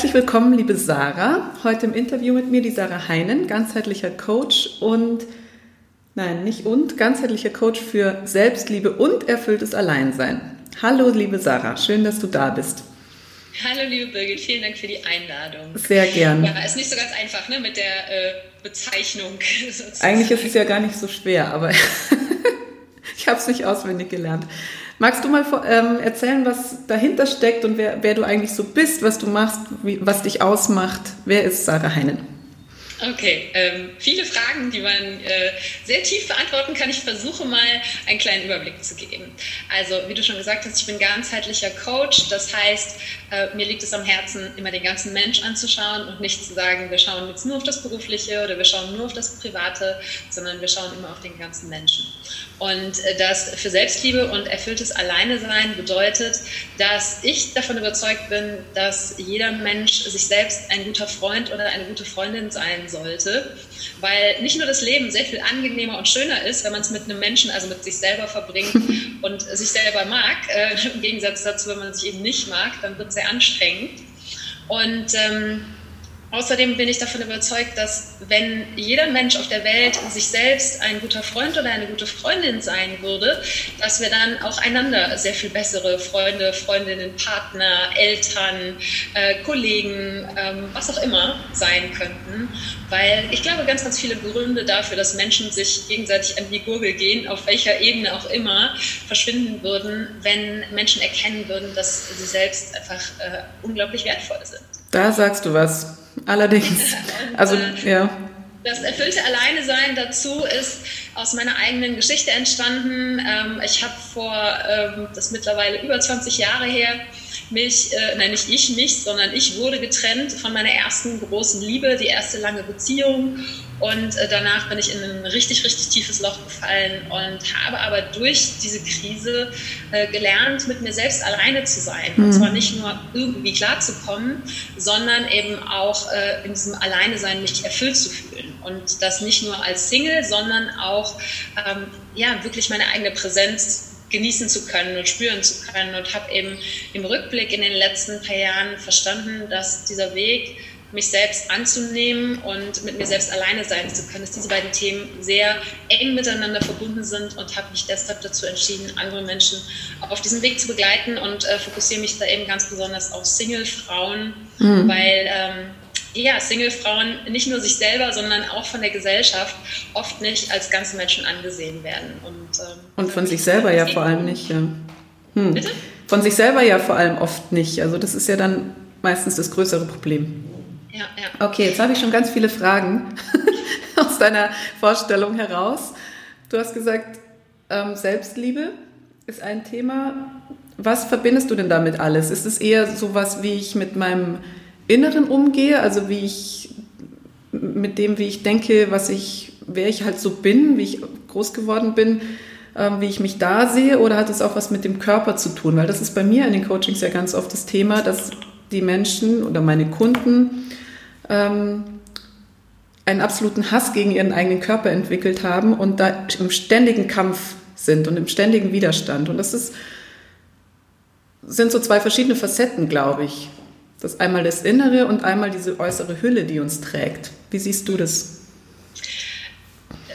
Herzlich willkommen, liebe Sarah. Heute im Interview mit mir die Sarah Heinen, ganzheitlicher Coach und, nein, nicht und, ganzheitlicher Coach für Selbstliebe und erfülltes Alleinsein. Hallo, liebe Sarah, schön, dass du da bist. Hallo, liebe Birgit, vielen Dank für die Einladung. Sehr gern. Ja, ist nicht so ganz einfach ne, mit der äh, Bezeichnung. Sozusagen. Eigentlich ist es ja gar nicht so schwer, aber ich habe es nicht auswendig gelernt. Magst du mal ähm, erzählen, was dahinter steckt und wer, wer, du eigentlich so bist, was du machst, wie, was dich ausmacht? Wer ist Sarah Heinen? Okay, ähm, viele Fragen, die man äh, sehr tief beantworten kann. Ich versuche mal einen kleinen Überblick zu geben. Also, wie du schon gesagt hast, ich bin ganzheitlicher Coach. Das heißt, äh, mir liegt es am Herzen, immer den ganzen Mensch anzuschauen und nicht zu sagen, wir schauen jetzt nur auf das Berufliche oder wir schauen nur auf das Private, sondern wir schauen immer auf den ganzen Menschen. Und äh, das für Selbstliebe und erfülltes Alleinesein bedeutet, dass ich davon überzeugt bin, dass jeder Mensch sich selbst ein guter Freund oder eine gute Freundin sein sollte, weil nicht nur das Leben sehr viel angenehmer und schöner ist, wenn man es mit einem Menschen, also mit sich selber verbringt und sich selber mag, äh, im Gegensatz dazu, wenn man sich eben nicht mag, dann wird es sehr anstrengend. Und ähm, Außerdem bin ich davon überzeugt, dass wenn jeder Mensch auf der Welt sich selbst ein guter Freund oder eine gute Freundin sein würde, dass wir dann auch einander sehr viel bessere Freunde, Freundinnen, Partner, Eltern, äh, Kollegen, ähm, was auch immer sein könnten. Weil ich glaube, ganz, ganz viele Gründe dafür, dass Menschen sich gegenseitig an die Gurgel gehen, auf welcher Ebene auch immer, verschwinden würden, wenn Menschen erkennen würden, dass sie selbst einfach äh, unglaublich wertvoll sind. Da sagst du was. Allerdings. also, äh, ja. Das erfüllte Alleinesein dazu ist aus meiner eigenen Geschichte entstanden. Ähm, ich habe vor, ähm, das ist mittlerweile über 20 Jahre her, mich, äh, nein, nicht ich mich, sondern ich wurde getrennt von meiner ersten großen Liebe, die erste lange Beziehung. Und äh, danach bin ich in ein richtig, richtig tiefes Loch gefallen und habe aber durch diese Krise äh, gelernt, mit mir selbst alleine zu sein. Mhm. Und zwar nicht nur irgendwie klarzukommen, sondern eben auch in diesem Alleine-Sein mich erfüllt zu fühlen. Und das nicht nur als Single, sondern auch ähm, ja, wirklich meine eigene Präsenz genießen zu können und spüren zu können und habe eben im Rückblick in den letzten paar Jahren verstanden, dass dieser Weg, mich selbst anzunehmen und mit mir selbst alleine sein zu können, dass diese beiden Themen sehr eng miteinander verbunden sind und habe mich deshalb dazu entschieden, andere Menschen auf diesem Weg zu begleiten und äh, fokussiere mich da eben ganz besonders auf Single-Frauen, mhm. weil ähm, ja, Single-Frauen nicht nur sich selber, sondern auch von der Gesellschaft oft nicht als ganze Menschen angesehen werden. Und, ähm, und von sich selber ja vor allem nicht. Ja. Hm. Bitte? Von sich selber ja vor allem oft nicht. Also das ist ja dann meistens das größere Problem. Ja, ja. Okay, jetzt habe ich schon ganz viele Fragen aus deiner Vorstellung heraus. Du hast gesagt, ähm, Selbstliebe ist ein Thema. Was verbindest du denn damit alles? Ist es eher sowas, wie ich mit meinem Inneren umgehe, also wie ich mit dem, wie ich denke, was ich, wer ich halt so bin, wie ich groß geworden bin, ähm, wie ich mich da sehe, oder hat es auch was mit dem Körper zu tun? Weil das ist bei mir in den Coachings ja ganz oft das Thema, dass die Menschen oder meine Kunden ähm, einen absoluten Hass gegen ihren eigenen Körper entwickelt haben und da im ständigen Kampf sind und im ständigen Widerstand. Und das ist, sind so zwei verschiedene Facetten, glaube ich. Das ist einmal das Innere und einmal diese äußere Hülle, die uns trägt. Wie siehst du das?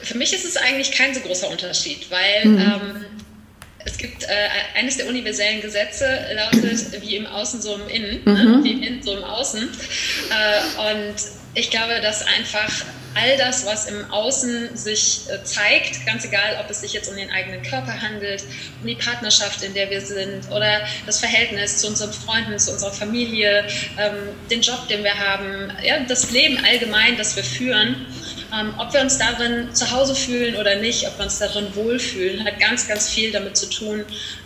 Für mich ist es eigentlich kein so großer Unterschied, weil mhm. ähm, es gibt äh, eines der universellen Gesetze lautet, wie im Außen so im Innen, ne? mhm. ne? wie im Innen so im Außen. Äh, und ich glaube, dass einfach all das, was im Außen sich äh, zeigt, ganz egal, ob es sich jetzt um den eigenen Körper handelt, um die Partnerschaft, in der wir sind oder das Verhältnis zu unseren Freunden, zu unserer Familie, ähm, den Job, den wir haben, ja, das Leben allgemein, das wir führen, ähm, ob wir uns darin zu Hause fühlen oder nicht, ob wir uns darin wohlfühlen, hat ganz, ganz viel damit zu tun,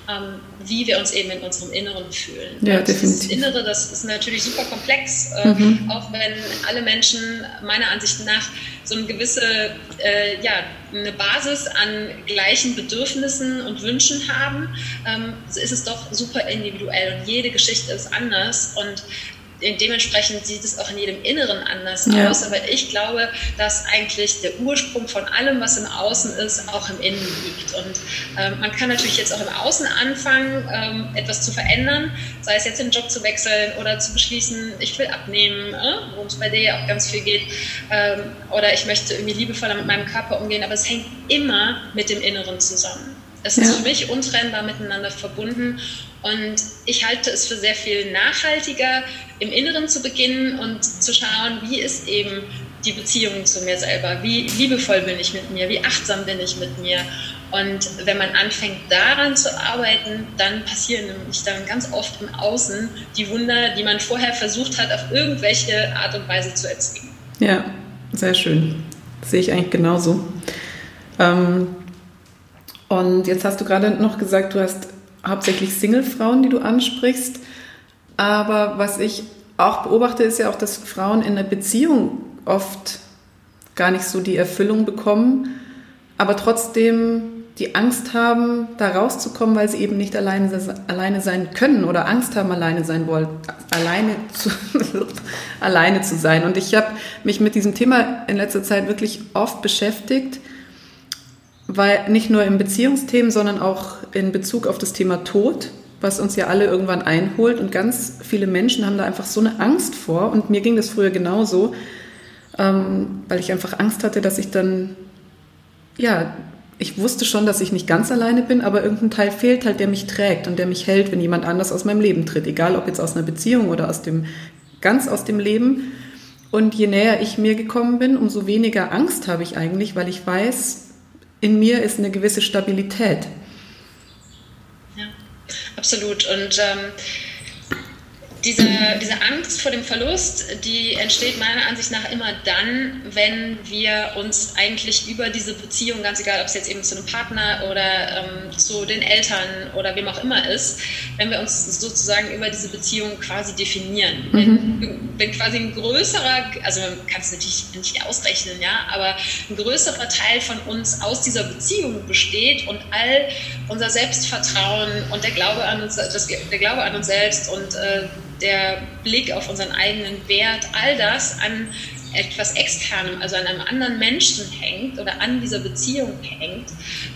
ähm, wie wir uns eben in unserem Inneren fühlen. Ja, definitiv. Das Innere, das ist natürlich super komplex, äh, mhm. auch wenn alle Menschen meiner Ansicht nach so eine gewisse, äh, ja, eine Basis an gleichen Bedürfnissen und Wünschen haben, ähm, ist es doch super individuell und jede Geschichte ist anders und dementsprechend sieht es auch in jedem Inneren anders ja. aus. Aber ich glaube, dass eigentlich der Ursprung von allem, was im Außen ist, auch im Innen liegt. Und ähm, man kann natürlich jetzt auch im Außen anfangen, ähm, etwas zu verändern, sei es jetzt den Job zu wechseln oder zu beschließen, ich will abnehmen, äh, worum es bei dir ja auch ganz viel geht, ähm, oder ich möchte irgendwie liebevoller mit meinem Körper umgehen. Aber es hängt immer mit dem Inneren zusammen. Es ist für mich untrennbar miteinander verbunden und ich halte es für sehr viel nachhaltiger, im Inneren zu beginnen und zu schauen, wie ist eben die Beziehung zu mir selber, wie liebevoll bin ich mit mir, wie achtsam bin ich mit mir. Und wenn man anfängt daran zu arbeiten, dann passieren nämlich dann ganz oft im Außen die Wunder, die man vorher versucht hat, auf irgendwelche Art und Weise zu erzwingen. Ja, sehr schön. Das sehe ich eigentlich genauso. Ähm, und jetzt hast du gerade noch gesagt, du hast hauptsächlich Single-Frauen, die du ansprichst. Aber was ich auch beobachte, ist ja auch, dass Frauen in einer Beziehung oft gar nicht so die Erfüllung bekommen, aber trotzdem die Angst haben, da rauszukommen, weil sie eben nicht alleine, alleine sein können oder Angst haben, alleine sein wollen, alleine zu, alleine zu sein. Und ich habe mich mit diesem Thema in letzter Zeit wirklich oft beschäftigt weil nicht nur in Beziehungsthemen, sondern auch in Bezug auf das Thema Tod, was uns ja alle irgendwann einholt. Und ganz viele Menschen haben da einfach so eine Angst vor. Und mir ging das früher genauso, ähm, weil ich einfach Angst hatte, dass ich dann, ja, ich wusste schon, dass ich nicht ganz alleine bin, aber irgendein Teil fehlt halt, der mich trägt und der mich hält, wenn jemand anders aus meinem Leben tritt. Egal, ob jetzt aus einer Beziehung oder aus dem, ganz aus dem Leben. Und je näher ich mir gekommen bin, umso weniger Angst habe ich eigentlich, weil ich weiß, in mir ist eine gewisse Stabilität. Ja, absolut. Und ähm, diese, diese Angst vor dem Verlust, die entsteht meiner Ansicht nach immer dann, wenn wir uns eigentlich über diese Beziehung, ganz egal, ob es jetzt eben zu einem Partner oder ähm, zu den Eltern oder wem auch immer ist, wenn wir uns sozusagen über diese Beziehung quasi definieren. Mhm. Wenn, wenn, quasi ein größerer, also man kann es natürlich nicht ausrechnen, ja, aber ein größerer Teil von uns aus dieser Beziehung besteht und all unser Selbstvertrauen und der Glaube an uns, das, der Glaube an uns selbst und äh, der Blick auf unseren eigenen Wert, all das an etwas Externem, also an einem anderen Menschen hängt oder an dieser Beziehung hängt,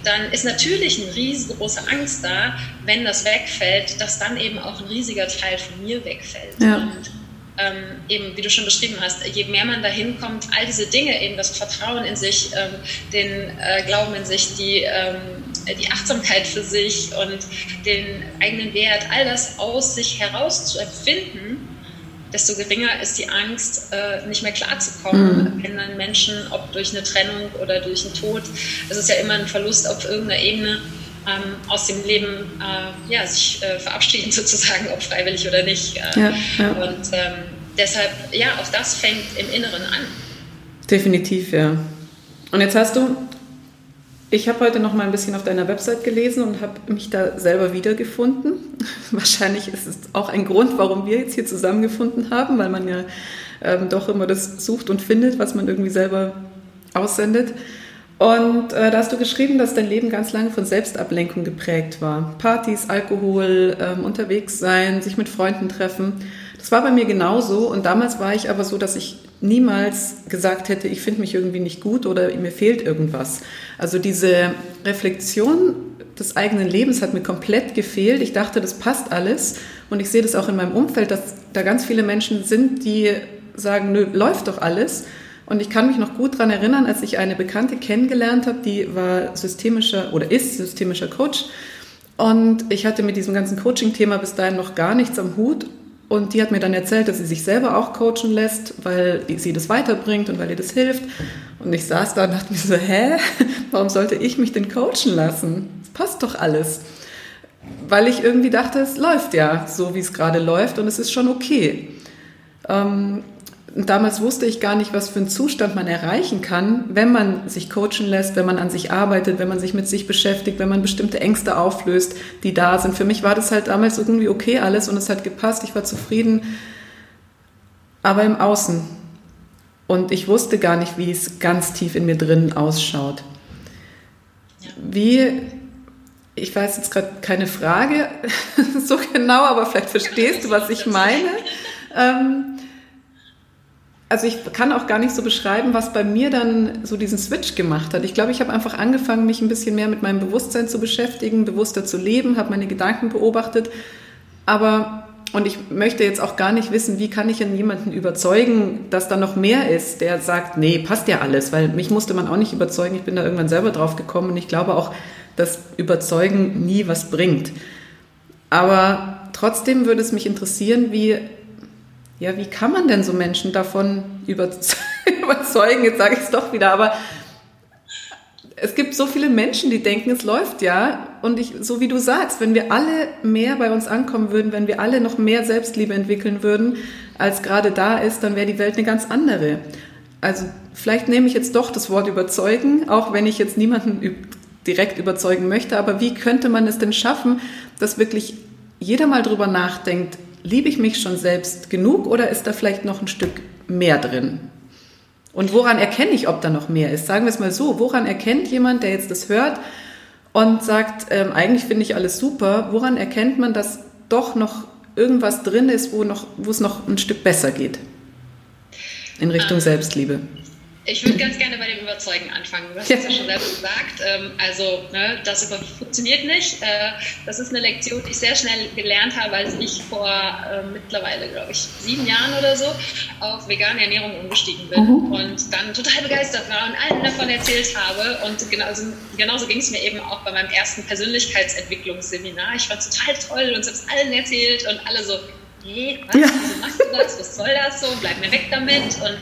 dann ist natürlich eine riesengroße Angst da, wenn das wegfällt, dass dann eben auch ein riesiger Teil von mir wegfällt. Ja. Und ähm, eben, wie du schon beschrieben hast, je mehr man dahin kommt, all diese Dinge, eben das Vertrauen in sich, ähm, den äh, Glauben in sich, die, ähm, die Achtsamkeit für sich und den eigenen Wert, all das aus sich heraus zu empfinden, desto geringer ist die Angst, äh, nicht mehr klarzukommen, mhm. wenn dann Menschen, ob durch eine Trennung oder durch einen Tod, es ist ja immer ein Verlust auf irgendeiner Ebene, ähm, aus dem Leben äh, ja, sich äh, verabschieden, sozusagen, ob freiwillig oder nicht. Äh, ja, ja. Und ähm, deshalb, ja, auch das fängt im Inneren an. Definitiv, ja. Und jetzt hast du, ich habe heute noch mal ein bisschen auf deiner Website gelesen und habe mich da selber wiedergefunden. Wahrscheinlich ist es auch ein Grund, warum wir jetzt hier zusammengefunden haben, weil man ja ähm, doch immer das sucht und findet, was man irgendwie selber aussendet. Und äh, da hast du geschrieben, dass dein Leben ganz lange von Selbstablenkung geprägt war. Partys, Alkohol, ähm, unterwegs sein, sich mit Freunden treffen. Das war bei mir genauso. Und damals war ich aber so, dass ich niemals gesagt hätte, ich finde mich irgendwie nicht gut oder mir fehlt irgendwas. Also diese Reflexion des eigenen Lebens hat mir komplett gefehlt. Ich dachte, das passt alles. Und ich sehe das auch in meinem Umfeld, dass da ganz viele Menschen sind, die sagen, nö, läuft doch alles. Und ich kann mich noch gut daran erinnern, als ich eine Bekannte kennengelernt habe, die war systemischer oder ist systemischer Coach. Und ich hatte mit diesem ganzen Coaching-Thema bis dahin noch gar nichts am Hut. Und die hat mir dann erzählt, dass sie sich selber auch coachen lässt, weil sie das weiterbringt und weil ihr das hilft. Und ich saß da und dachte mir so, hä, warum sollte ich mich denn coachen lassen? Das passt doch alles. Weil ich irgendwie dachte, es läuft ja so, wie es gerade läuft und es ist schon okay. Ähm, damals wusste ich gar nicht, was für einen Zustand man erreichen kann, wenn man sich coachen lässt, wenn man an sich arbeitet, wenn man sich mit sich beschäftigt, wenn man bestimmte Ängste auflöst, die da sind. Für mich war das halt damals irgendwie okay alles und es hat gepasst, ich war zufrieden, aber im Außen. Und ich wusste gar nicht, wie es ganz tief in mir drin ausschaut. Wie, ich weiß jetzt gerade keine Frage so genau, aber vielleicht verstehst du, was ich meine. ähm, also ich kann auch gar nicht so beschreiben, was bei mir dann so diesen Switch gemacht hat. Ich glaube, ich habe einfach angefangen, mich ein bisschen mehr mit meinem Bewusstsein zu beschäftigen, bewusster zu leben, habe meine Gedanken beobachtet. Aber, und ich möchte jetzt auch gar nicht wissen, wie kann ich denn jemanden überzeugen, dass da noch mehr ist, der sagt, nee, passt ja alles, weil mich musste man auch nicht überzeugen. Ich bin da irgendwann selber drauf gekommen und ich glaube auch, dass Überzeugen nie was bringt. Aber trotzdem würde es mich interessieren, wie ja, wie kann man denn so Menschen davon überzeugen? Jetzt sage ich es doch wieder, aber es gibt so viele Menschen, die denken, es läuft ja. Und ich, so wie du sagst, wenn wir alle mehr bei uns ankommen würden, wenn wir alle noch mehr Selbstliebe entwickeln würden, als gerade da ist, dann wäre die Welt eine ganz andere. Also vielleicht nehme ich jetzt doch das Wort überzeugen, auch wenn ich jetzt niemanden direkt überzeugen möchte. Aber wie könnte man es denn schaffen, dass wirklich jeder mal drüber nachdenkt, liebe ich mich schon selbst genug oder ist da vielleicht noch ein Stück mehr drin? Und woran erkenne ich, ob da noch mehr ist? Sagen wir es mal so, woran erkennt jemand, der jetzt das hört und sagt, ähm, eigentlich finde ich alles super, woran erkennt man, dass doch noch irgendwas drin ist, wo, noch, wo es noch ein Stück besser geht? In Richtung ähm, Selbstliebe. Ich würde ganz gerne bei dem Überzeugen anfangen. Du hast es ja. schon selber gesagt. Ähm, also, ne, das funktioniert nicht. Äh, das ist eine Lektion, die ich sehr schnell gelernt habe, als ich vor äh, mittlerweile, glaube ich, sieben Jahren oder so auf vegane Ernährung umgestiegen bin mhm. und dann total begeistert war und allen davon erzählt habe. Und genauso, genauso ging es mir eben auch bei meinem ersten Persönlichkeitsentwicklungsseminar. Ich es total toll und habe es allen erzählt und alle so, nee, was, ja. wieso machst du das, was soll das so, bleib mir weg damit. Und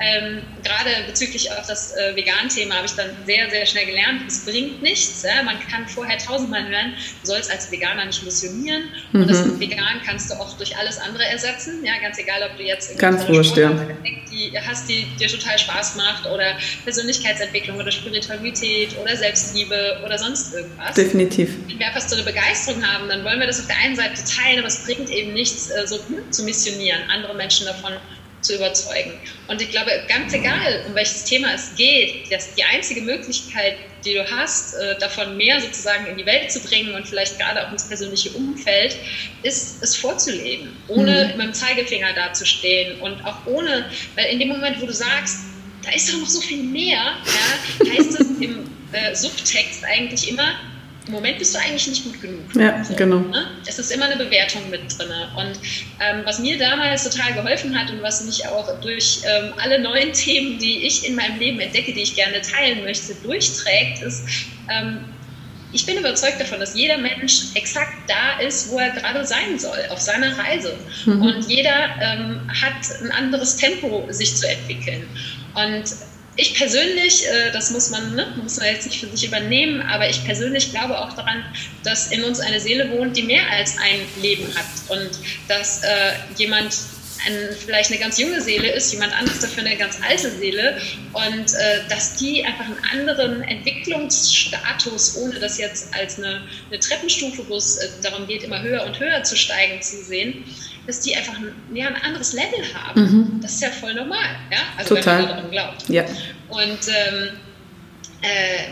ähm, gerade bezüglich auf das äh, Vegan-Thema habe ich dann sehr, sehr schnell gelernt, es bringt nichts. Ja? Man kann vorher tausendmal hören, du sollst als Veganer nicht missionieren. Mhm. Und das mit Vegan kannst du auch durch alles andere ersetzen. Ja? Ganz egal, ob du jetzt Ganz wurscht, ja. die hast, die dir total Spaß macht oder Persönlichkeitsentwicklung oder Spiritualität oder Selbstliebe oder sonst irgendwas. Definitiv. Wenn wir einfach so eine Begeisterung haben, dann wollen wir das auf der einen Seite teilen, aber es bringt eben nichts, äh, so hm, zu missionieren, andere Menschen davon zu überzeugen. Und ich glaube, ganz egal, um welches Thema es geht, dass die einzige Möglichkeit, die du hast, äh, davon mehr sozusagen in die Welt zu bringen und vielleicht gerade auch ins persönliche Umfeld, ist es vorzuleben, ohne mhm. mit dem Zeigefinger dazustehen und auch ohne, weil in dem Moment, wo du sagst, da ist doch noch so viel mehr, ja, heißt es im äh, Subtext eigentlich immer, im Moment bist du eigentlich nicht gut genug. Ja, so, genau. Ne? Es ist immer eine Bewertung mit drin. Und ähm, was mir damals total geholfen hat und was mich auch durch ähm, alle neuen Themen, die ich in meinem Leben entdecke, die ich gerne teilen möchte, durchträgt, ist, ähm, ich bin überzeugt davon, dass jeder Mensch exakt da ist, wo er gerade sein soll, auf seiner Reise. Mhm. Und jeder ähm, hat ein anderes Tempo, sich zu entwickeln. Und ich persönlich, äh, das muss man, ne, muss man jetzt nicht für sich übernehmen, aber ich persönlich glaube auch daran, dass in uns eine Seele wohnt, die mehr als ein Leben hat und dass äh, jemand ein, vielleicht eine ganz junge Seele ist, jemand anderes dafür eine ganz alte Seele und äh, dass die einfach einen anderen Entwicklungsstatus, ohne das jetzt als eine, eine Treppenstufe, wo es äh, darum geht, immer höher und höher zu steigen, zu sehen, dass die einfach ein, ja, ein anderes Level haben. Mhm. Das ist ja voll normal, ja? also Total. wenn man daran glaubt. Ja. Und ähm, äh,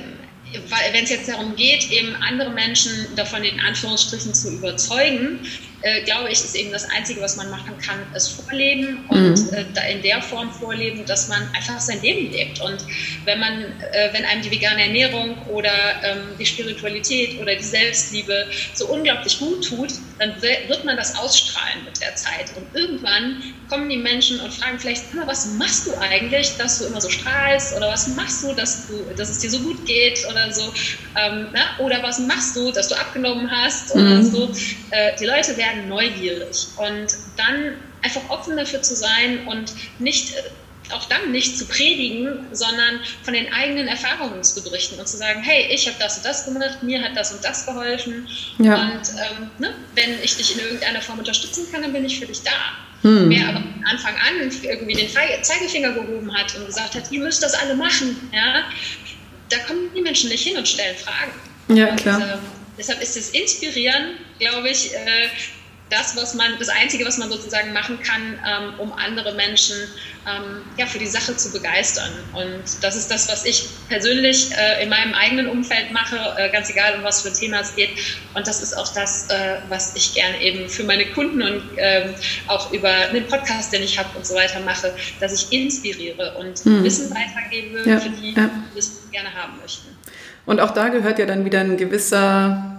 wenn es jetzt darum geht, eben andere Menschen davon in Anführungsstrichen zu überzeugen, äh, glaube ich, ist eben das Einzige, was man machen kann, es vorleben und mhm. äh, in der Form vorleben, dass man einfach sein Leben lebt. Und wenn man, äh, wenn einem die vegane Ernährung oder ähm, die Spiritualität oder die Selbstliebe so unglaublich gut tut, dann wird man das ausstrahlen mit der Zeit. Und irgendwann kommen die Menschen und fragen vielleicht, was machst du eigentlich, dass du immer so strahlst? Oder was machst du, dass, du, dass es dir so gut geht? Oder so. Ähm, na? Oder was machst du, dass du abgenommen hast? Oder mhm. so. Äh, die Leute werden werden neugierig und dann einfach offen dafür zu sein und nicht äh, auch dann nicht zu predigen, sondern von den eigenen Erfahrungen zu berichten und zu sagen, hey, ich habe das und das gemacht, mir hat das und das geholfen. Ja. Und ähm, ne, wenn ich dich in irgendeiner Form unterstützen kann, dann bin ich für dich da. Hm. Wer aber von Anfang an irgendwie den Zeigefinger gehoben hat und gesagt hat, ihr müsst das alle machen, ja, da kommen die Menschen nicht hin und stellen Fragen. Ja, klar. Und, äh, deshalb ist es inspirieren, glaube ich, äh, das, was man, das Einzige, was man sozusagen machen kann, ähm, um andere Menschen ähm, ja, für die Sache zu begeistern. Und das ist das, was ich persönlich äh, in meinem eigenen Umfeld mache, äh, ganz egal, um was für ein Thema es geht. Und das ist auch das, äh, was ich gerne eben für meine Kunden und ähm, auch über den Podcast, den ich habe und so weiter mache, dass ich inspiriere und hm. Wissen weitergebe ja, für die, ja. die es gerne haben möchten. Und auch da gehört ja dann wieder ein gewisser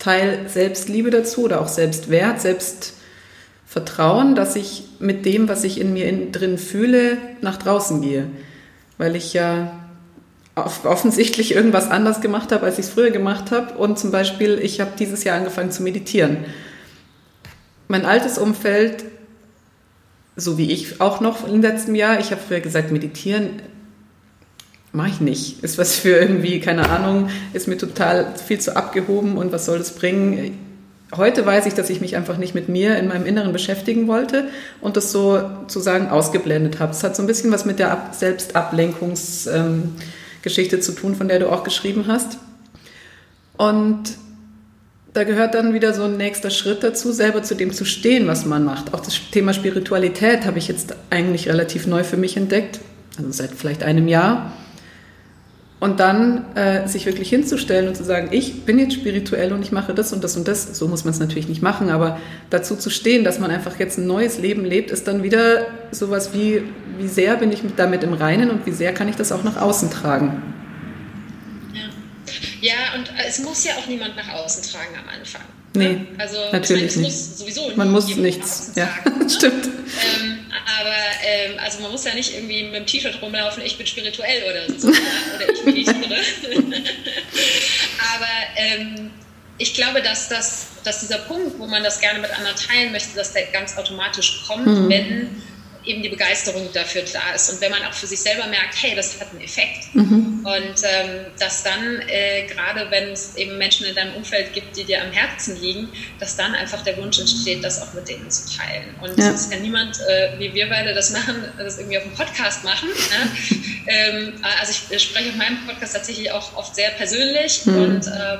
Teil Selbstliebe dazu oder auch Selbstwert, Selbstvertrauen, dass ich mit dem, was ich in mir in, drin fühle, nach draußen gehe. Weil ich ja offensichtlich irgendwas anders gemacht habe, als ich es früher gemacht habe. Und zum Beispiel, ich habe dieses Jahr angefangen zu meditieren. Mein altes Umfeld, so wie ich auch noch im letzten Jahr, ich habe früher gesagt, meditieren mache ich nicht. Ist was für irgendwie, keine Ahnung, ist mir total viel zu abgehoben und was soll das bringen? Heute weiß ich, dass ich mich einfach nicht mit mir in meinem Inneren beschäftigen wollte und das so sozusagen ausgeblendet habe. Es hat so ein bisschen was mit der Ab Selbstablenkungsgeschichte ähm, zu tun, von der du auch geschrieben hast. Und da gehört dann wieder so ein nächster Schritt dazu, selber zu dem zu stehen, was man macht. Auch das Thema Spiritualität habe ich jetzt eigentlich relativ neu für mich entdeckt, also seit vielleicht einem Jahr und dann äh, sich wirklich hinzustellen und zu sagen, ich bin jetzt spirituell und ich mache das und das und das. So muss man es natürlich nicht machen, aber dazu zu stehen, dass man einfach jetzt ein neues Leben lebt, ist dann wieder sowas wie, wie sehr bin ich damit im Reinen und wie sehr kann ich das auch nach außen tragen. Ja, ja und es muss ja auch niemand nach außen tragen am Anfang. Nee, ne? also, natürlich meine, nicht. sowieso man muss nichts. Ja, tragen, ne? stimmt. Ähm, aber ähm, also man muss ja nicht irgendwie mit dem T-Shirt rumlaufen, ich bin spirituell oder so. oder ich meditiere. aber ähm, ich glaube, dass, das, dass dieser Punkt, wo man das gerne mit anderen teilen möchte, dass der ganz automatisch kommt, mhm. wenn eben die Begeisterung dafür da ist und wenn man auch für sich selber merkt, hey, das hat einen Effekt mhm. und ähm, dass dann äh, gerade wenn es eben Menschen in deinem Umfeld gibt, die dir am Herzen liegen, dass dann einfach der Wunsch entsteht, das auch mit denen zu teilen und ja. es kann niemand, äh, wie wir beide das machen, das irgendwie auf dem Podcast machen. Ne? ähm, also ich spreche auf meinem Podcast tatsächlich auch oft sehr persönlich mhm. und äh,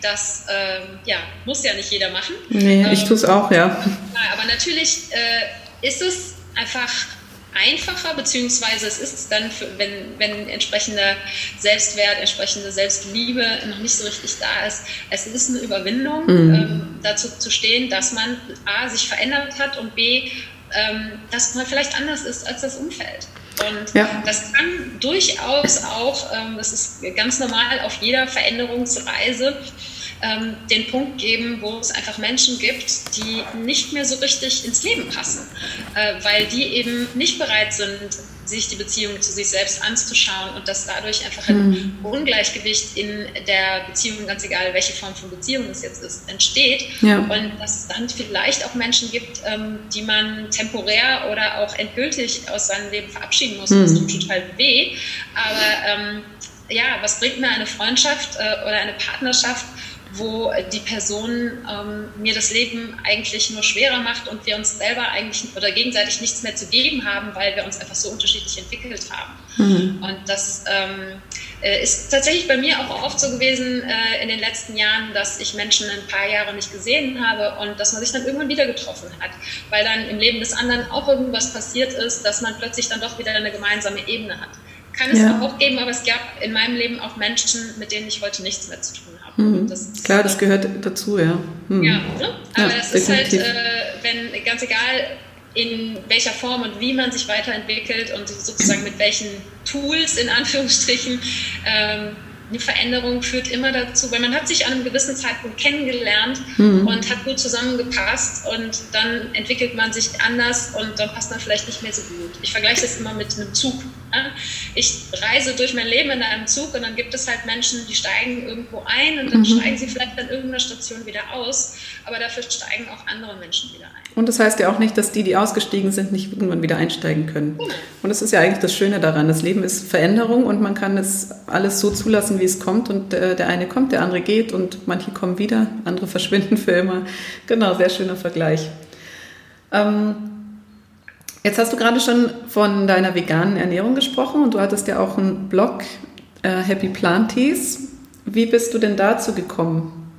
das ähm, ja, muss ja nicht jeder machen. Nee, ich ähm, tue es auch, ja. Aber natürlich äh, ist es einfach einfacher, beziehungsweise es ist dann, für, wenn, wenn entsprechender Selbstwert, entsprechende Selbstliebe noch nicht so richtig da ist, es ist eine Überwindung, mhm. ähm, dazu zu stehen, dass man A, sich verändert hat und B, ähm, dass man vielleicht anders ist als das Umfeld. Und ja. das kann durchaus auch, ähm, das ist ganz normal auf jeder Veränderungsreise, ähm, den Punkt geben, wo es einfach Menschen gibt, die nicht mehr so richtig ins Leben passen, äh, weil die eben nicht bereit sind, sich die Beziehung zu sich selbst anzuschauen und dass dadurch einfach ein mhm. Ungleichgewicht in der Beziehung, ganz egal welche Form von Beziehung es jetzt ist, entsteht. Ja. Und dass es dann vielleicht auch Menschen gibt, ähm, die man temporär oder auch endgültig aus seinem Leben verabschieden muss. Mhm. Das tut total weh. Aber ähm, ja, was bringt mir eine Freundschaft äh, oder eine Partnerschaft, wo die Person ähm, mir das Leben eigentlich nur schwerer macht und wir uns selber eigentlich oder gegenseitig nichts mehr zu geben haben, weil wir uns einfach so unterschiedlich entwickelt haben. Mhm. Und das ähm, äh, ist tatsächlich bei mir auch oft so gewesen äh, in den letzten Jahren, dass ich Menschen ein paar Jahre nicht gesehen habe und dass man sich dann irgendwann wieder getroffen hat, weil dann im Leben des anderen auch irgendwas passiert ist, dass man plötzlich dann doch wieder eine gemeinsame Ebene hat. Kann es ja. auch geben, aber es gab in meinem Leben auch Menschen, mit denen ich heute nichts mehr zu tun habe. Mhm. Das Klar, das gehört dazu, ja. Mhm. Ja, ne? aber ja, das definitiv. ist halt, äh, wenn ganz egal, in welcher Form und wie man sich weiterentwickelt und sozusagen mit welchen Tools in Anführungsstrichen ähm, eine Veränderung führt immer dazu, weil man hat sich an einem gewissen Zeitpunkt kennengelernt mhm. und hat gut zusammengepasst und dann entwickelt man sich anders und dann passt man vielleicht nicht mehr so gut. Ich vergleiche das immer mit einem Zug. Ich reise durch mein Leben in einem Zug und dann gibt es halt Menschen, die steigen irgendwo ein und dann mhm. steigen sie vielleicht an irgendeiner Station wieder aus, aber dafür steigen auch andere Menschen wieder ein. Und das heißt ja auch nicht, dass die, die ausgestiegen sind, nicht irgendwann wieder einsteigen können. Genau. Und das ist ja eigentlich das Schöne daran. Das Leben ist Veränderung und man kann es alles so zulassen, wie es kommt. Und äh, der eine kommt, der andere geht und manche kommen wieder, andere verschwinden für immer. Genau, sehr schöner Vergleich. Ähm, Jetzt hast du gerade schon von deiner veganen Ernährung gesprochen und du hattest ja auch einen Blog, äh, Happy Planties. Wie bist du denn dazu gekommen?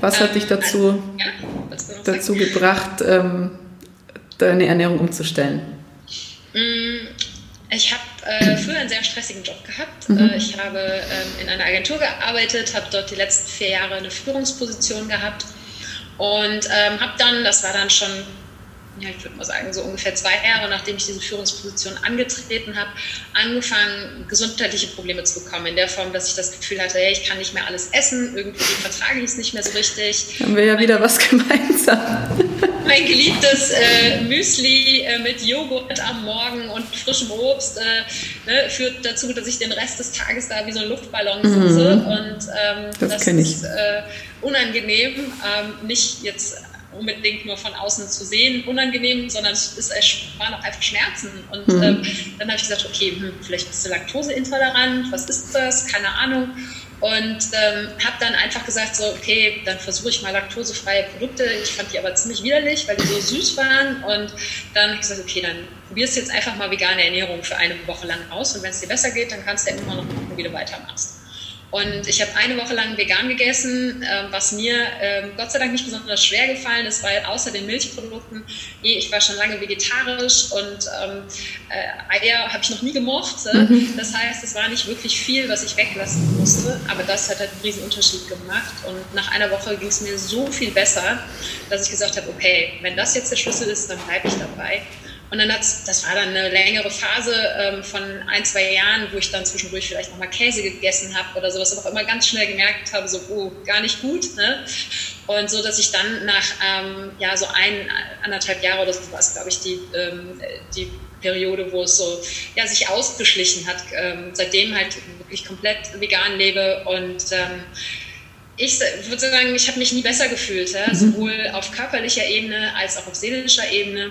Was hat ähm, dich dazu also, ja. dazu gebracht, ähm, deine Ernährung umzustellen? Mm, ich habe äh, früher einen sehr stressigen Job gehabt. Mhm. Äh, ich habe ähm, in einer Agentur gearbeitet, habe dort die letzten vier Jahre eine Führungsposition gehabt und ähm, habe dann, das war dann schon ja, ich würde mal sagen, so ungefähr zwei Jahre, nachdem ich diese Führungsposition angetreten habe, angefangen, gesundheitliche Probleme zu bekommen. In der Form, dass ich das Gefühl hatte, hey, ich kann nicht mehr alles essen, irgendwie vertrage ich es nicht mehr so richtig. Haben wir ja wieder was gemeinsam. Mein geliebtes äh, Müsli äh, mit Joghurt am Morgen und frischem Obst äh, ne, führt dazu, dass ich den Rest des Tages da wie so ein Luftballon sitze. Mhm. Und ähm, das, das ist äh, unangenehm. Ähm, nicht jetzt unbedingt nur von außen zu sehen unangenehm, sondern es, ist, waren auch einfach Schmerzen. Und mhm. ähm, dann habe ich gesagt, okay, hm, vielleicht bist du laktoseintolerant, was ist das? Keine Ahnung. Und ähm, habe dann einfach gesagt, so, okay, dann versuche ich mal laktosefreie Produkte. Ich fand die aber ziemlich widerlich, weil die so süß waren. Und dann habe ich gesagt, okay, dann probierst du jetzt einfach mal vegane Ernährung für eine Woche lang aus. Und wenn es dir besser geht, dann kannst du ja immer noch gucken, wie du weitermachst. Und ich habe eine Woche lang vegan gegessen, äh, was mir äh, Gott sei Dank nicht besonders schwer gefallen ist, weil außer den Milchprodukten, eh, ich war schon lange vegetarisch und ähm, äh, Eier habe ich noch nie gemocht. Mhm. Das heißt, es war nicht wirklich viel, was ich weglassen musste, aber das hat halt einen riesen Unterschied gemacht. Und nach einer Woche ging es mir so viel besser, dass ich gesagt habe, okay, wenn das jetzt der Schlüssel ist, dann bleibe ich dabei. Und dann hat's, das war dann eine längere Phase ähm, von ein, zwei Jahren, wo ich dann zwischendurch vielleicht nochmal Käse gegessen habe oder sowas, aber auch immer ganz schnell gemerkt habe, so, oh, gar nicht gut. Ne? Und so, dass ich dann nach, ähm, ja, so ein, anderthalb Jahre oder so war es, glaube ich, die, ähm, die Periode, wo es so, ja, sich ausgeschlichen hat. Ähm, seitdem halt wirklich komplett vegan lebe und, ähm, ich würde sagen, ich habe mich nie besser gefühlt, ja? Mhm. sowohl auf körperlicher Ebene als auch auf seelischer Ebene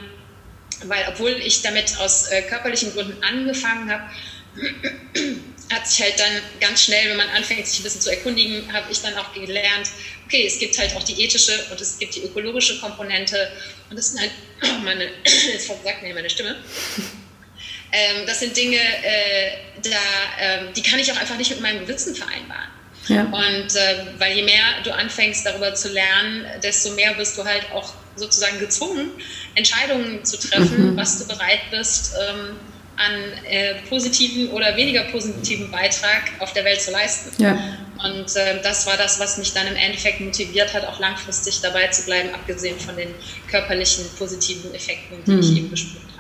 weil obwohl ich damit aus äh, körperlichen Gründen angefangen habe, hat sich halt dann ganz schnell, wenn man anfängt, sich ein bisschen zu erkundigen, habe ich dann auch gelernt, okay, es gibt halt auch die ethische und es gibt die ökologische Komponente und das sind halt, oh meine, jetzt versagt mir meine Stimme. Ähm, das sind Dinge, äh, da, äh, die kann ich auch einfach nicht mit meinem Gewissen vereinbaren. Ja. Und äh, weil je mehr du anfängst darüber zu lernen, desto mehr wirst du halt auch sozusagen gezwungen, Entscheidungen zu treffen, mhm. was du bereit bist, ähm, an äh, positiven oder weniger positiven Beitrag auf der Welt zu leisten. Ja. Und äh, das war das, was mich dann im Endeffekt motiviert hat, auch langfristig dabei zu bleiben, abgesehen von den körperlichen positiven Effekten, die mhm. ich eben habe.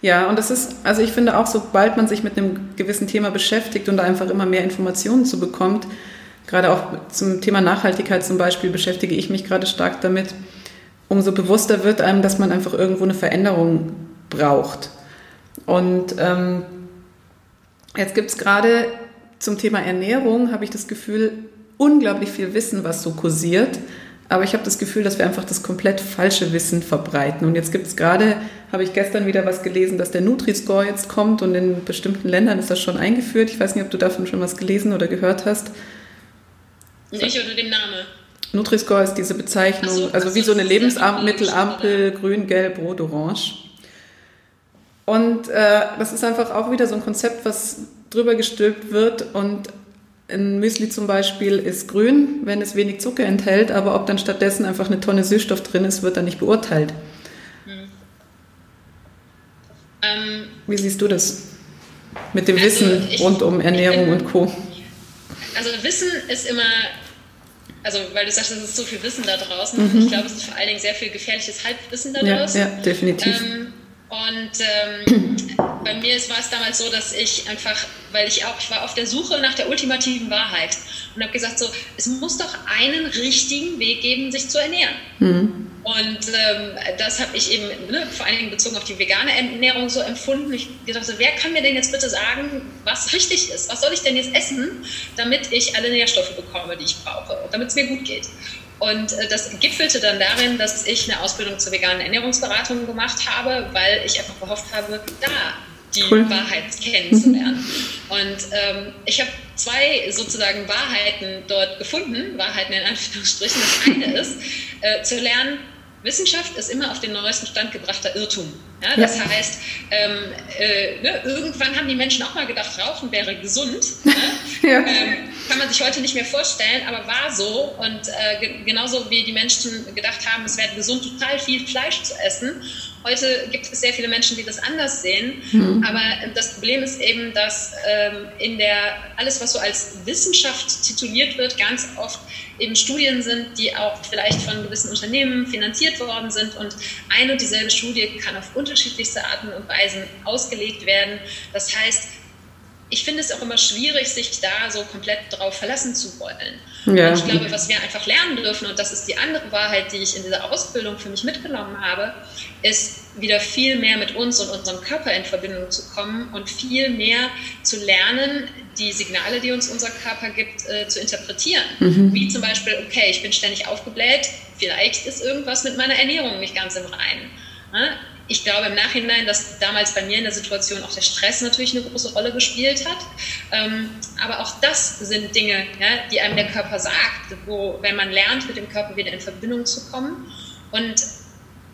Ja, und das ist, also ich finde auch, sobald man sich mit einem gewissen Thema beschäftigt und da einfach immer mehr Informationen zu bekommt, gerade auch zum Thema Nachhaltigkeit zum Beispiel beschäftige ich mich gerade stark damit, umso bewusster wird einem, dass man einfach irgendwo eine Veränderung braucht. Und ähm, jetzt gibt es gerade zum Thema Ernährung, habe ich das Gefühl, unglaublich viel Wissen, was so kursiert. Aber ich habe das Gefühl, dass wir einfach das komplett falsche Wissen verbreiten. Und jetzt gibt es gerade, habe ich gestern wieder was gelesen, dass der Nutri-Score jetzt kommt und in bestimmten Ländern ist das schon eingeführt. Ich weiß nicht, ob du davon schon was gelesen oder gehört hast. Nicht unter dem Namen. Nutri-Score ist diese Bezeichnung, so, also wie so eine Lebensmittelampel, grün, gelb, rot, orange. Und äh, das ist einfach auch wieder so ein Konzept, was drüber gestülpt wird. Und ein Müsli zum Beispiel ist grün, wenn es wenig Zucker enthält, aber ob dann stattdessen einfach eine Tonne Süßstoff drin ist, wird dann nicht beurteilt. Hm. Ähm, Wie siehst du das mit dem also Wissen ich, rund um Ernährung bin, und Co.? Also Wissen ist immer also weil du sagst, es ist so viel Wissen da draußen. Mhm. Ich glaube, es ist vor allen Dingen sehr viel gefährliches Halbwissen da draußen. Ja, ja definitiv. Ähm, und ähm, bei mir war es damals so, dass ich einfach, weil ich auch, ich war auf der Suche nach der ultimativen Wahrheit und habe gesagt, so, es muss doch einen richtigen Weg geben, sich zu ernähren. Mhm. Und ähm, das habe ich eben ne, vor allen Dingen bezogen auf die vegane Ernährung so empfunden. Ich dachte, wer kann mir denn jetzt bitte sagen, was richtig ist? Was soll ich denn jetzt essen, damit ich alle Nährstoffe bekomme, die ich brauche und damit es mir gut geht? Und äh, das gipfelte dann darin, dass ich eine Ausbildung zur veganen Ernährungsberatung gemacht habe, weil ich einfach gehofft habe, da die cool. Wahrheit kennenzulernen. Und ähm, ich habe zwei sozusagen Wahrheiten dort gefunden, Wahrheiten in Anführungsstrichen. Das eine ist, äh, zu lernen, Wissenschaft ist immer auf den neuesten Stand gebrachter Irrtum. Ja, das ja. heißt, ähm, äh, ne, irgendwann haben die Menschen auch mal gedacht, Rauchen wäre gesund. Ne? ja. ähm, kann man sich heute nicht mehr vorstellen, aber war so. Und äh, genauso wie die Menschen gedacht haben, es wäre gesund, total viel Fleisch zu essen. Heute gibt es sehr viele Menschen, die das anders sehen. Mhm. Aber das Problem ist eben, dass ähm, in der alles, was so als Wissenschaft tituliert wird, ganz oft eben Studien sind, die auch vielleicht von gewissen Unternehmen finanziert worden sind. Und eine und dieselbe Studie kann auf unterschiedlichste Arten und Weisen ausgelegt werden. Das heißt, ich finde es auch immer schwierig, sich da so komplett drauf verlassen zu wollen. Ja. Und ich glaube, was wir einfach lernen dürfen, und das ist die andere Wahrheit, die ich in dieser Ausbildung für mich mitgenommen habe, ist wieder viel mehr mit uns und unserem Körper in Verbindung zu kommen und viel mehr zu lernen, die Signale, die uns unser Körper gibt, äh, zu interpretieren. Mhm. Wie zum Beispiel, okay, ich bin ständig aufgebläht, vielleicht ist irgendwas mit meiner Ernährung nicht ganz im Reinen. Ne? Ich glaube im Nachhinein, dass damals bei mir in der Situation auch der Stress natürlich eine große Rolle gespielt hat. Ähm, aber auch das sind Dinge, die einem der Körper sagt, wo, wenn man lernt, mit dem Körper wieder in Verbindung zu kommen. Und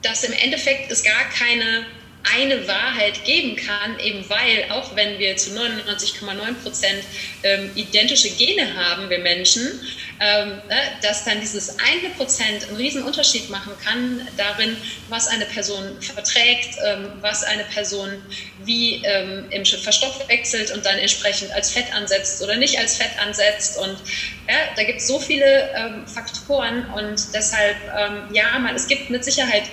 dass im Endeffekt es gar keine eine Wahrheit geben kann, eben weil, auch wenn wir zu 99,9 Prozent ähm, identische Gene haben, wir Menschen, ähm, ne, dass dann dieses eine Prozent einen riesen Unterschied machen kann darin, was eine Person verträgt, ähm, was eine Person wie ähm, im verstoffwechselt und dann entsprechend als Fett ansetzt oder nicht als Fett ansetzt. Und ja, da gibt es so viele ähm, Faktoren und deshalb, ähm, ja, man, es gibt mit Sicherheit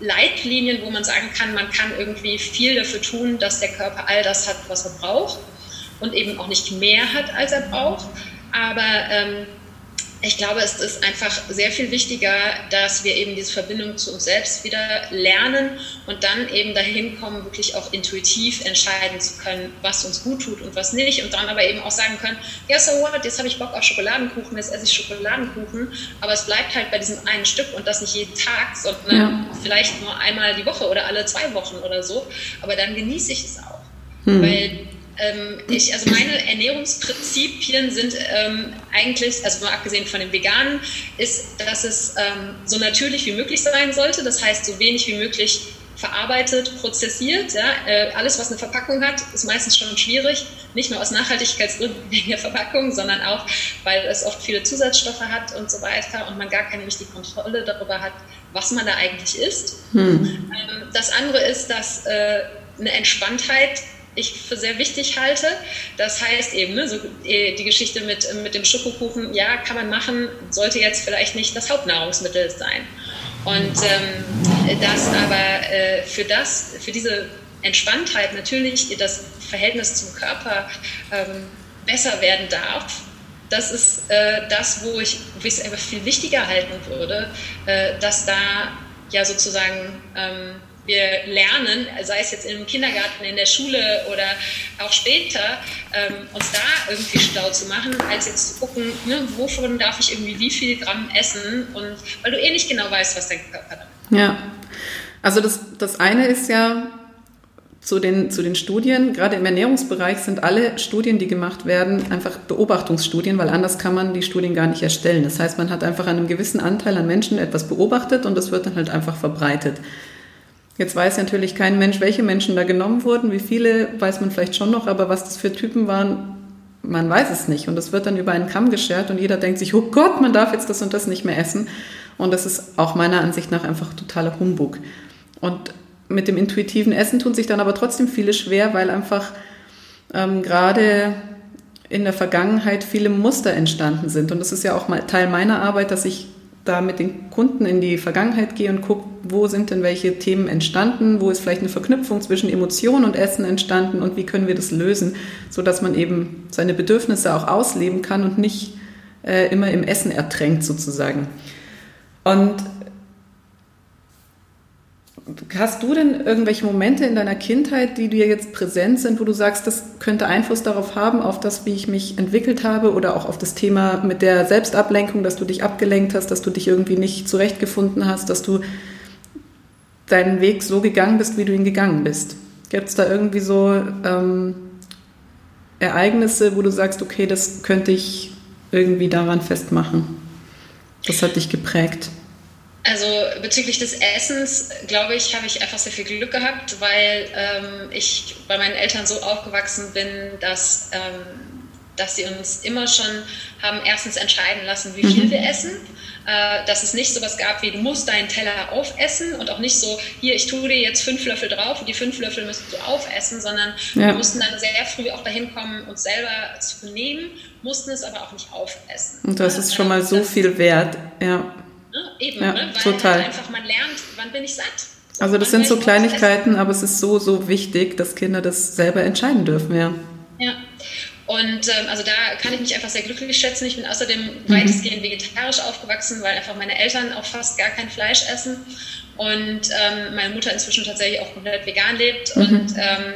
Leitlinien, wo man sagen kann, man kann irgendwie viel dafür tun, dass der Körper all das hat, was er braucht und eben auch nicht mehr hat, als er braucht. Aber ähm, ich glaube, es ist einfach sehr viel wichtiger, dass wir eben diese Verbindung zu uns selbst wieder lernen und dann eben dahin kommen, wirklich auch intuitiv entscheiden zu können, was uns gut tut und was nicht. Und dann aber eben auch sagen können, ja, so what, jetzt habe ich Bock auf Schokoladenkuchen, jetzt esse ich Schokoladenkuchen, aber es bleibt halt bei diesem einen Stück und das nicht jeden Tag, sondern ja. vielleicht nur einmal die Woche oder alle zwei Wochen oder so. Aber dann genieße ich es auch. Hm. Weil ich, also meine Ernährungsprinzipien sind ähm, eigentlich, also mal abgesehen von dem Veganen, ist, dass es ähm, so natürlich wie möglich sein sollte. Das heißt, so wenig wie möglich verarbeitet, prozessiert. Ja? Äh, alles, was eine Verpackung hat, ist meistens schon schwierig. Nicht nur aus Nachhaltigkeitsgründen wegen der Verpackung, sondern auch, weil es oft viele Zusatzstoffe hat und so weiter und man gar keine richtige Kontrolle darüber hat, was man da eigentlich isst. Hm. Ähm, das andere ist, dass äh, eine Entspanntheit ich für sehr wichtig halte. Das heißt eben, ne, so äh, die Geschichte mit, mit dem Schokokuchen, ja, kann man machen, sollte jetzt vielleicht nicht das Hauptnahrungsmittel sein. Und ähm, das aber äh, für das, für diese Entspanntheit natürlich das Verhältnis zum Körper ähm, besser werden darf. Das ist äh, das, wo ich es einfach viel wichtiger halten würde, äh, dass da ja sozusagen ähm, wir lernen, sei es jetzt im Kindergarten, in der Schule oder auch später, ähm, uns da irgendwie schlau zu machen, als jetzt zu gucken, ne, wovon darf ich irgendwie wie viel Gramm essen und weil du eh nicht genau weißt, was dein Körper macht. Ja, also das, das eine ist ja zu den, zu den Studien, gerade im Ernährungsbereich sind alle Studien, die gemacht werden, einfach Beobachtungsstudien, weil anders kann man die Studien gar nicht erstellen. Das heißt, man hat einfach an einem gewissen Anteil an Menschen etwas beobachtet und das wird dann halt einfach verbreitet. Jetzt weiß natürlich kein Mensch, welche Menschen da genommen wurden, wie viele weiß man vielleicht schon noch, aber was das für Typen waren, man weiß es nicht. Und es wird dann über einen Kamm geschert und jeder denkt sich, oh Gott, man darf jetzt das und das nicht mehr essen. Und das ist auch meiner Ansicht nach einfach totaler Humbug. Und mit dem intuitiven Essen tun sich dann aber trotzdem viele schwer, weil einfach ähm, gerade in der Vergangenheit viele Muster entstanden sind. Und das ist ja auch mal Teil meiner Arbeit, dass ich da mit den Kunden in die Vergangenheit gehe und gucke, wo sind denn welche Themen entstanden, wo ist vielleicht eine Verknüpfung zwischen Emotion und Essen entstanden und wie können wir das lösen, sodass man eben seine Bedürfnisse auch ausleben kann und nicht äh, immer im Essen ertränkt sozusagen. Und Hast du denn irgendwelche Momente in deiner Kindheit, die dir jetzt präsent sind, wo du sagst, das könnte Einfluss darauf haben, auf das, wie ich mich entwickelt habe oder auch auf das Thema mit der Selbstablenkung, dass du dich abgelenkt hast, dass du dich irgendwie nicht zurechtgefunden hast, dass du deinen Weg so gegangen bist, wie du ihn gegangen bist? Gibt es da irgendwie so ähm, Ereignisse, wo du sagst, okay, das könnte ich irgendwie daran festmachen? Das hat dich geprägt. Also bezüglich des Essens, glaube ich, habe ich einfach sehr viel Glück gehabt, weil ähm, ich bei meinen Eltern so aufgewachsen bin, dass, ähm, dass sie uns immer schon haben erstens entscheiden lassen, wie viel mhm. wir essen. Äh, dass es nicht so was gab wie, du musst deinen Teller aufessen und auch nicht so, hier, ich tue dir jetzt fünf Löffel drauf und die fünf Löffel müsst du aufessen, sondern ja. wir mussten dann sehr früh auch dahin kommen, uns selber zu nehmen, mussten es aber auch nicht aufessen. Und das ist schon mal so das, viel wert, ja. Ne? Eben, ja, ne? weil total. Halt einfach man lernt, wann bin ich satt. So, also das sind so Kleinigkeiten, aber es ist so, so wichtig, dass Kinder das selber entscheiden dürfen, ja. Ja. Und ähm, also da kann ich mich einfach sehr glücklich schätzen. Ich bin außerdem mhm. weitestgehend vegetarisch aufgewachsen, weil einfach meine Eltern auch fast gar kein Fleisch essen und ähm, meine Mutter inzwischen tatsächlich auch komplett vegan lebt. Mhm. Und ähm,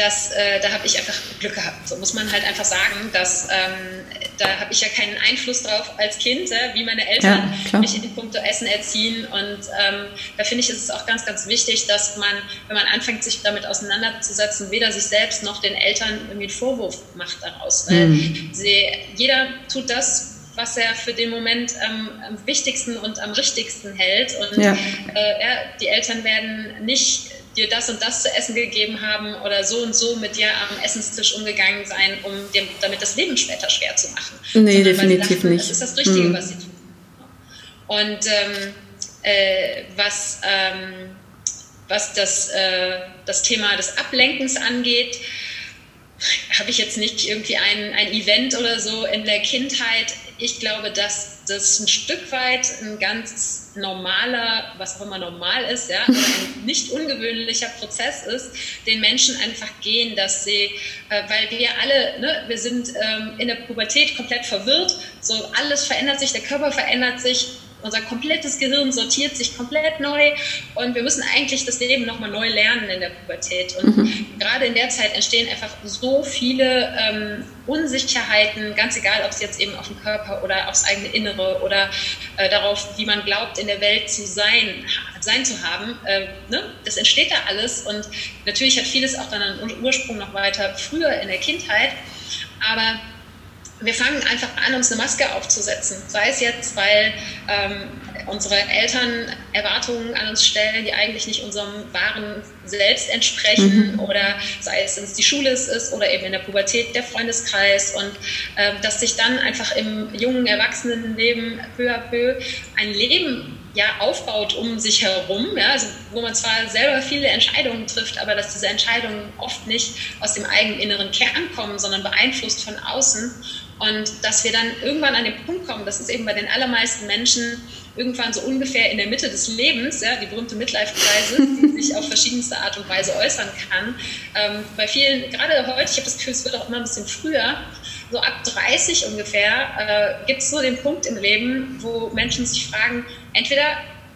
das, äh, da habe ich einfach Glück gehabt. So muss man halt einfach sagen, dass ähm, da habe ich ja keinen Einfluss drauf als Kind, äh, wie meine Eltern ja, mich in puncto Essen erziehen. Und ähm, da finde ich, ist es auch ganz, ganz wichtig, dass man, wenn man anfängt, sich damit auseinanderzusetzen, weder sich selbst noch den Eltern irgendwie einen Vorwurf macht daraus. Weil mhm. sie, jeder tut das, was er für den Moment ähm, am wichtigsten und am richtigsten hält. Und ja. Äh, ja, die Eltern werden nicht dir das und das zu essen gegeben haben oder so und so mit dir am Essenstisch umgegangen sein, um dir damit das Leben später schwer zu machen. Nee, Sondern definitiv dachten, nicht. Das ist das Richtige, hm. was sie tun. Und ähm, äh, was, ähm, was das, äh, das Thema des Ablenkens angeht, habe ich jetzt nicht irgendwie ein, ein Event oder so in der Kindheit. Ich glaube, dass das ein Stück weit ein ganz normaler, was auch immer normal ist, ja, ein nicht ungewöhnlicher Prozess ist, den Menschen einfach gehen, dass sie, äh, weil wir alle, ne, wir sind ähm, in der Pubertät komplett verwirrt, so alles verändert sich, der Körper verändert sich, unser komplettes Gehirn sortiert sich komplett neu und wir müssen eigentlich das Leben nochmal neu lernen in der Pubertät. Und mhm. gerade in der Zeit entstehen einfach so viele ähm, Unsicherheiten, ganz egal, ob es jetzt eben auf den Körper oder aufs eigene Innere oder äh, darauf, wie man glaubt, in der Welt zu sein, sein zu haben. Äh, ne? Das entsteht da alles und natürlich hat vieles auch dann einen Ursprung noch weiter früher in der Kindheit. Aber wir fangen einfach an, uns eine Maske aufzusetzen. Sei es jetzt, weil ähm, unsere Eltern Erwartungen an uns stellen, die eigentlich nicht unserem wahren Selbst entsprechen, mhm. oder sei es, wenn es die Schule ist oder eben in der Pubertät der Freundeskreis und äh, dass sich dann einfach im jungen Erwachsenenleben peu à peu ein Leben ja, aufbaut um sich herum, ja, also wo man zwar selber viele Entscheidungen trifft, aber dass diese Entscheidungen oft nicht aus dem eigenen inneren Kern kommen, sondern beeinflusst von außen und dass wir dann irgendwann an den Punkt kommen, das ist eben bei den allermeisten Menschen irgendwann so ungefähr in der Mitte des Lebens, ja, die berühmte Midlife-Kreise, die sich auf verschiedenste Art und Weise äußern kann. Ähm, bei vielen, gerade heute, ich habe das Gefühl, es wird auch immer ein bisschen früher, so ab 30 ungefähr, äh, gibt es so den Punkt im Leben, wo Menschen sich fragen, entweder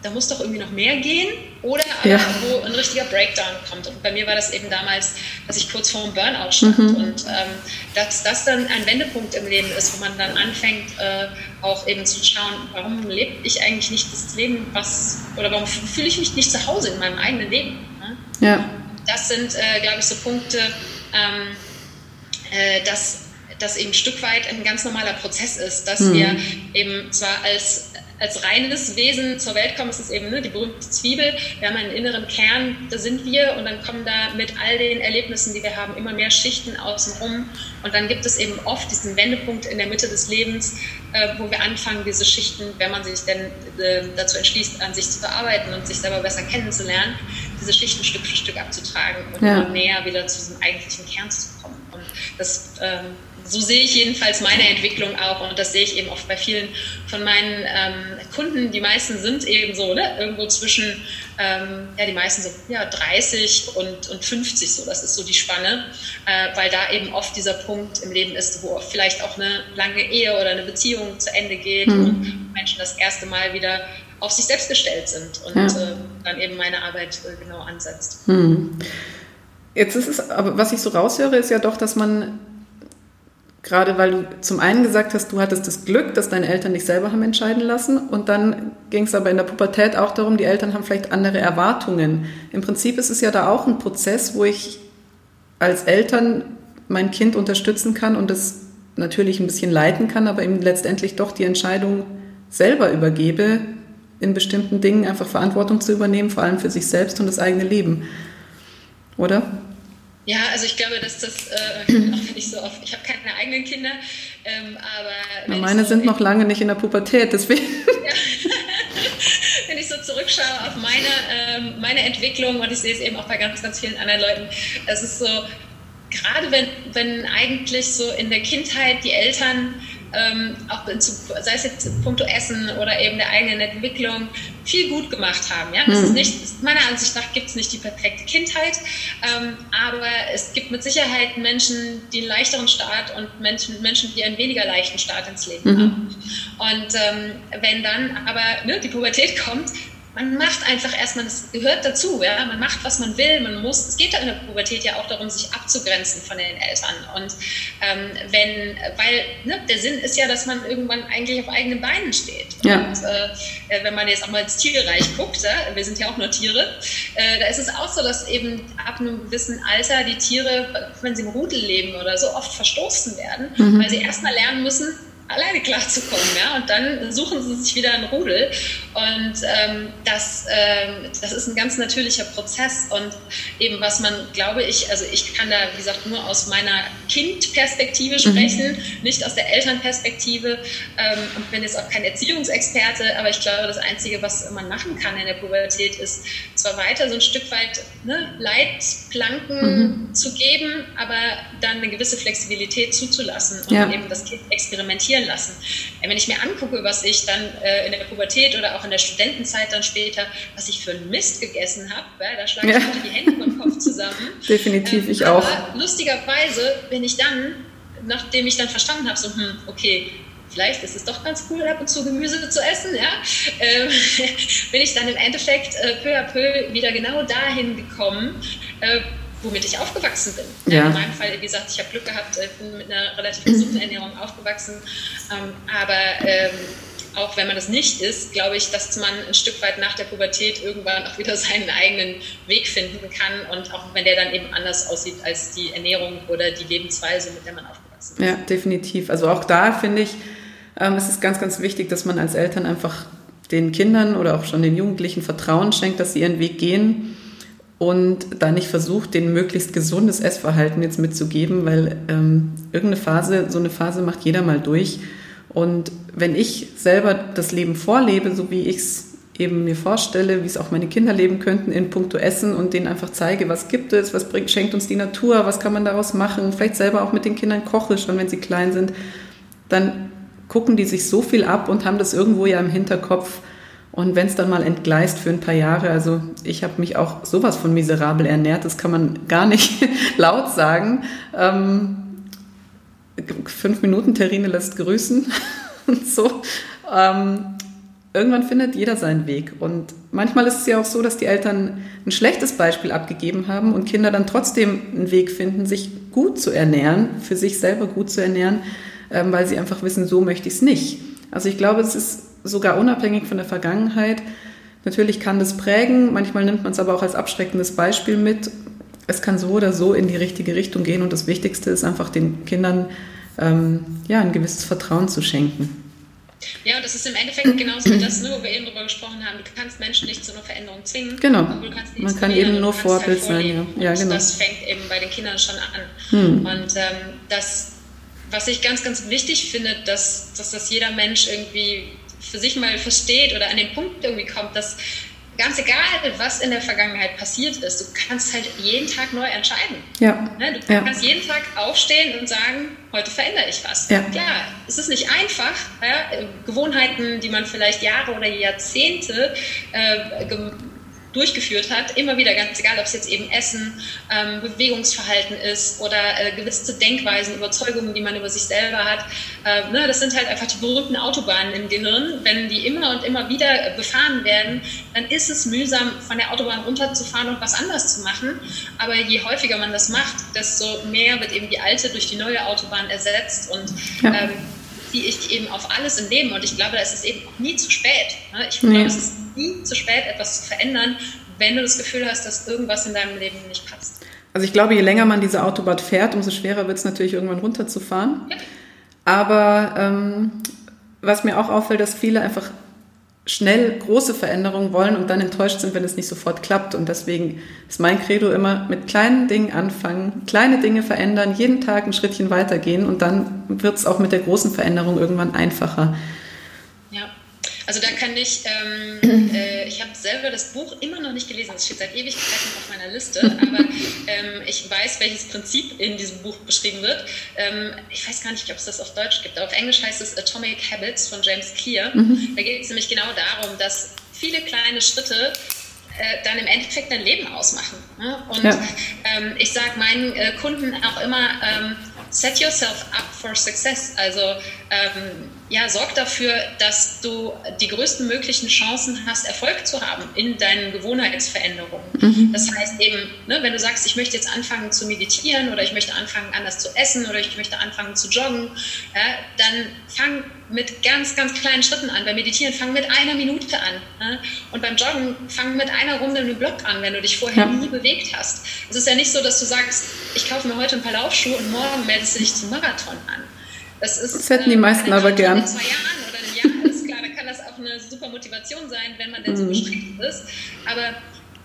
da muss doch irgendwie noch mehr gehen oder aber ja. wo ein richtiger Breakdown kommt. Und bei mir war das eben damals, dass ich kurz vor einem Burnout stand mhm. und ähm, dass das dann ein Wendepunkt im Leben ist, wo man dann anfängt, äh, auch eben zu schauen, warum lebe ich eigentlich nicht das Leben, was oder warum fühle ich mich nicht zu Hause in meinem eigenen Leben. Ne? Ja. Das sind, äh, glaube ich, so Punkte, ähm, äh, dass das eben ein Stück weit ein ganz normaler Prozess ist, dass mhm. wir eben zwar als als reines Wesen zur Welt kommen, ist es eben ne, die berühmte Zwiebel. Wir haben einen inneren Kern, da sind wir und dann kommen da mit all den Erlebnissen, die wir haben, immer mehr Schichten außenrum. Und dann gibt es eben oft diesen Wendepunkt in der Mitte des Lebens, äh, wo wir anfangen, diese Schichten, wenn man sich denn äh, dazu entschließt, an sich zu verarbeiten und sich selber besser kennenzulernen, diese Schichten Stück für Stück abzutragen und ja. immer näher wieder zu diesem eigentlichen Kern zu kommen. Und das ähm, so sehe ich jedenfalls meine Entwicklung auch und das sehe ich eben oft bei vielen von meinen ähm, Kunden. Die meisten sind eben so ne, irgendwo zwischen, ähm, ja, die meisten so ja, 30 und, und 50, so das ist so die Spanne, äh, weil da eben oft dieser Punkt im Leben ist, wo vielleicht auch eine lange Ehe oder eine Beziehung zu Ende geht mhm. und Menschen das erste Mal wieder auf sich selbst gestellt sind und ja. äh, dann eben meine Arbeit äh, genau ansetzt. Mhm. Jetzt ist es, aber was ich so raushöre, ist ja doch, dass man Gerade weil du zum einen gesagt hast, du hattest das Glück, dass deine Eltern dich selber haben entscheiden lassen. Und dann ging es aber in der Pubertät auch darum, die Eltern haben vielleicht andere Erwartungen. Im Prinzip ist es ja da auch ein Prozess, wo ich als Eltern mein Kind unterstützen kann und es natürlich ein bisschen leiten kann, aber ihm letztendlich doch die Entscheidung selber übergebe, in bestimmten Dingen einfach Verantwortung zu übernehmen, vor allem für sich selbst und das eigene Leben. Oder? Ja, also ich glaube, dass das, äh, auch wenn ich so oft, ich habe keine eigenen Kinder, ähm, aber. Ja, meine so sind noch lange nicht in der Pubertät, deswegen. Ja. wenn ich so zurückschaue auf meine, ähm, meine Entwicklung und ich sehe es eben auch bei ganz, ganz vielen anderen Leuten, es ist so, gerade wenn, wenn eigentlich so in der Kindheit die Eltern ähm, auch zu, sei es jetzt puncto Essen oder eben der eigenen Entwicklung, viel gut gemacht haben. Ja? Das mhm. ist nicht, meiner Ansicht nach gibt es nicht die perfekte Kindheit, ähm, aber es gibt mit Sicherheit Menschen, die einen leichteren Start und Menschen, Menschen die einen weniger leichten Start ins Leben mhm. haben. Und ähm, wenn dann aber ne, die Pubertät kommt, man macht einfach erstmal, das gehört dazu, ja, man macht, was man will, man muss, es geht da in der Pubertät ja auch darum, sich abzugrenzen von den Eltern und ähm, wenn, weil ne, der Sinn ist ja, dass man irgendwann eigentlich auf eigenen Beinen steht ja. und äh, wenn man jetzt auch mal ins Tierreich guckt, ja, wir sind ja auch nur Tiere, äh, da ist es auch so, dass eben ab einem gewissen Alter die Tiere, wenn sie im Rudel leben oder so, oft verstoßen werden, mhm. weil sie erstmal lernen müssen, alleine klarzukommen. Ja? Und dann suchen sie sich wieder ein Rudel. Und ähm, das, ähm, das ist ein ganz natürlicher Prozess. Und eben was man, glaube ich, also ich kann da, wie gesagt, nur aus meiner Kindperspektive mhm. sprechen, mhm. nicht aus der Elternperspektive. Ähm, und bin jetzt auch kein Erziehungsexperte, aber ich glaube, das Einzige, was man machen kann in der Pubertät, ist zwar weiter so ein Stück weit ne, Leitplanken mhm. zu geben, aber dann eine gewisse Flexibilität zuzulassen und ja. eben das Kind experimentieren lassen. Wenn ich mir angucke, was ich dann äh, in der Pubertät oder auch in der Studentenzeit dann später, was ich für einen Mist gegessen habe, da schlage ich ja. die Hände vom Kopf zusammen. Definitiv, ähm, ich auch. lustigerweise bin ich dann, nachdem ich dann verstanden habe, so, hm, okay, vielleicht ist es doch ganz cool, ab und zu Gemüse zu essen, ja, ähm, bin ich dann im Endeffekt äh, peu à peu wieder genau dahin gekommen, äh, womit ich aufgewachsen bin. Ja. In meinem Fall, wie gesagt, ich habe Glück gehabt, ich bin mit einer relativ gesunden Ernährung aufgewachsen, ähm, aber ähm, auch wenn man das nicht ist, glaube ich, dass man ein Stück weit nach der Pubertät irgendwann auch wieder seinen eigenen Weg finden kann und auch wenn der dann eben anders aussieht als die Ernährung oder die Lebensweise, mit der man aufgewachsen ist. Ja, definitiv. Also auch da finde ich, ähm, es ist ganz, ganz wichtig, dass man als Eltern einfach den Kindern oder auch schon den Jugendlichen Vertrauen schenkt, dass sie ihren Weg gehen und da nicht versucht, den möglichst gesundes Essverhalten jetzt mitzugeben, weil ähm, irgendeine Phase, so eine Phase macht jeder mal durch. Und wenn ich selber das Leben vorlebe, so wie ich es eben mir vorstelle, wie es auch meine Kinder leben könnten in puncto Essen und denen einfach zeige, was gibt es, was bringt, schenkt uns die Natur, was kann man daraus machen, vielleicht selber auch mit den Kindern koche, schon wenn sie klein sind, dann gucken die sich so viel ab und haben das irgendwo ja im Hinterkopf. Und wenn es dann mal entgleist für ein paar Jahre, also ich habe mich auch sowas von miserabel ernährt, das kann man gar nicht laut sagen. Ähm, fünf Minuten, Terrine lässt grüßen und so. Ähm, irgendwann findet jeder seinen Weg. Und manchmal ist es ja auch so, dass die Eltern ein schlechtes Beispiel abgegeben haben und Kinder dann trotzdem einen Weg finden, sich gut zu ernähren, für sich selber gut zu ernähren ähm, weil sie einfach wissen, so möchte ich es nicht. Also ich glaube, es ist sogar unabhängig von der Vergangenheit. Natürlich kann das prägen, manchmal nimmt man es aber auch als abschreckendes Beispiel mit. Es kann so oder so in die richtige Richtung gehen und das Wichtigste ist einfach den Kindern ähm, ja, ein gewisses Vertrauen zu schenken. Ja, und das ist im Endeffekt genauso wie das, wo wir eben drüber gesprochen haben. Du kannst Menschen nicht zu einer Veränderung zwingen. Genau. Man kann eben nur Vorbild halt sein. Ja. ja, genau. Das fängt eben bei den Kindern schon an. Hm. Und ähm, das was ich ganz, ganz wichtig finde, dass, dass das jeder Mensch irgendwie für sich mal versteht oder an den Punkt irgendwie kommt, dass ganz egal, was in der Vergangenheit passiert ist, du kannst halt jeden Tag neu entscheiden. Ja. Ne, du kannst ja. jeden Tag aufstehen und sagen, heute verändere ich was. Ja. Klar, es ist nicht einfach. Ja? Gewohnheiten, die man vielleicht Jahre oder Jahrzehnte äh, durchgeführt hat, immer wieder, ganz egal, ob es jetzt eben Essen, ähm, Bewegungsverhalten ist oder äh, gewisse Denkweisen, Überzeugungen, die man über sich selber hat. Äh, ne, das sind halt einfach die berühmten Autobahnen im Gehirn. Wenn die immer und immer wieder befahren werden, dann ist es mühsam, von der Autobahn runterzufahren und was anders zu machen. Aber je häufiger man das macht, desto mehr wird eben die alte durch die neue Autobahn ersetzt und ja. ähm, ziehe ich eben auf alles im Leben. Und ich glaube, da ist es eben auch nie zu spät. Ne? Ich glaube, es ist nie zu spät, etwas zu verändern, wenn du das Gefühl hast, dass irgendwas in deinem Leben nicht passt. Also ich glaube, je länger man diese Autobahn fährt, umso schwerer wird es natürlich irgendwann runterzufahren. Ja. Aber ähm, was mir auch auffällt, dass viele einfach schnell große Veränderungen wollen und dann enttäuscht sind, wenn es nicht sofort klappt. Und deswegen ist mein Credo immer mit kleinen Dingen anfangen, kleine Dinge verändern, jeden Tag ein Schrittchen weitergehen und dann wird es auch mit der großen Veränderung irgendwann einfacher. Also da kann ich, ähm, äh, ich habe selber das Buch immer noch nicht gelesen, das steht seit Ewigkeiten auf meiner Liste, aber ähm, ich weiß, welches Prinzip in diesem Buch beschrieben wird. Ähm, ich weiß gar nicht, ob es das auf Deutsch gibt, auf Englisch heißt es Atomic Habits von James Clear. Mhm. Da geht es nämlich genau darum, dass viele kleine Schritte äh, dann im Endeffekt dein Leben ausmachen. Ne? Und ja. ähm, ich sage meinen äh, Kunden auch immer, ähm, set yourself up for success. Also ähm, ja, sorg dafür, dass du die größten möglichen Chancen hast, Erfolg zu haben in deinen Gewohnheitsveränderungen. Mhm. Das heißt eben, ne, wenn du sagst, ich möchte jetzt anfangen zu meditieren oder ich möchte anfangen anders zu essen oder ich möchte anfangen zu joggen, ja, dann fang mit ganz, ganz kleinen Schritten an. Beim Meditieren fang mit einer Minute an. Ne? Und beim Joggen fang mit einer Runde im Block an, wenn du dich vorher ja. nie bewegt hast. Es ist ja nicht so, dass du sagst, ich kaufe mir heute ein paar Laufschuhe und morgen meldest du dich zum Marathon an. Das, ist, das hätten die meisten aber gern. In zwei Jahren oder einem Jahr, ist klar, da kann das auch eine super Motivation sein, wenn man denn so mhm. beschränkt ist. Aber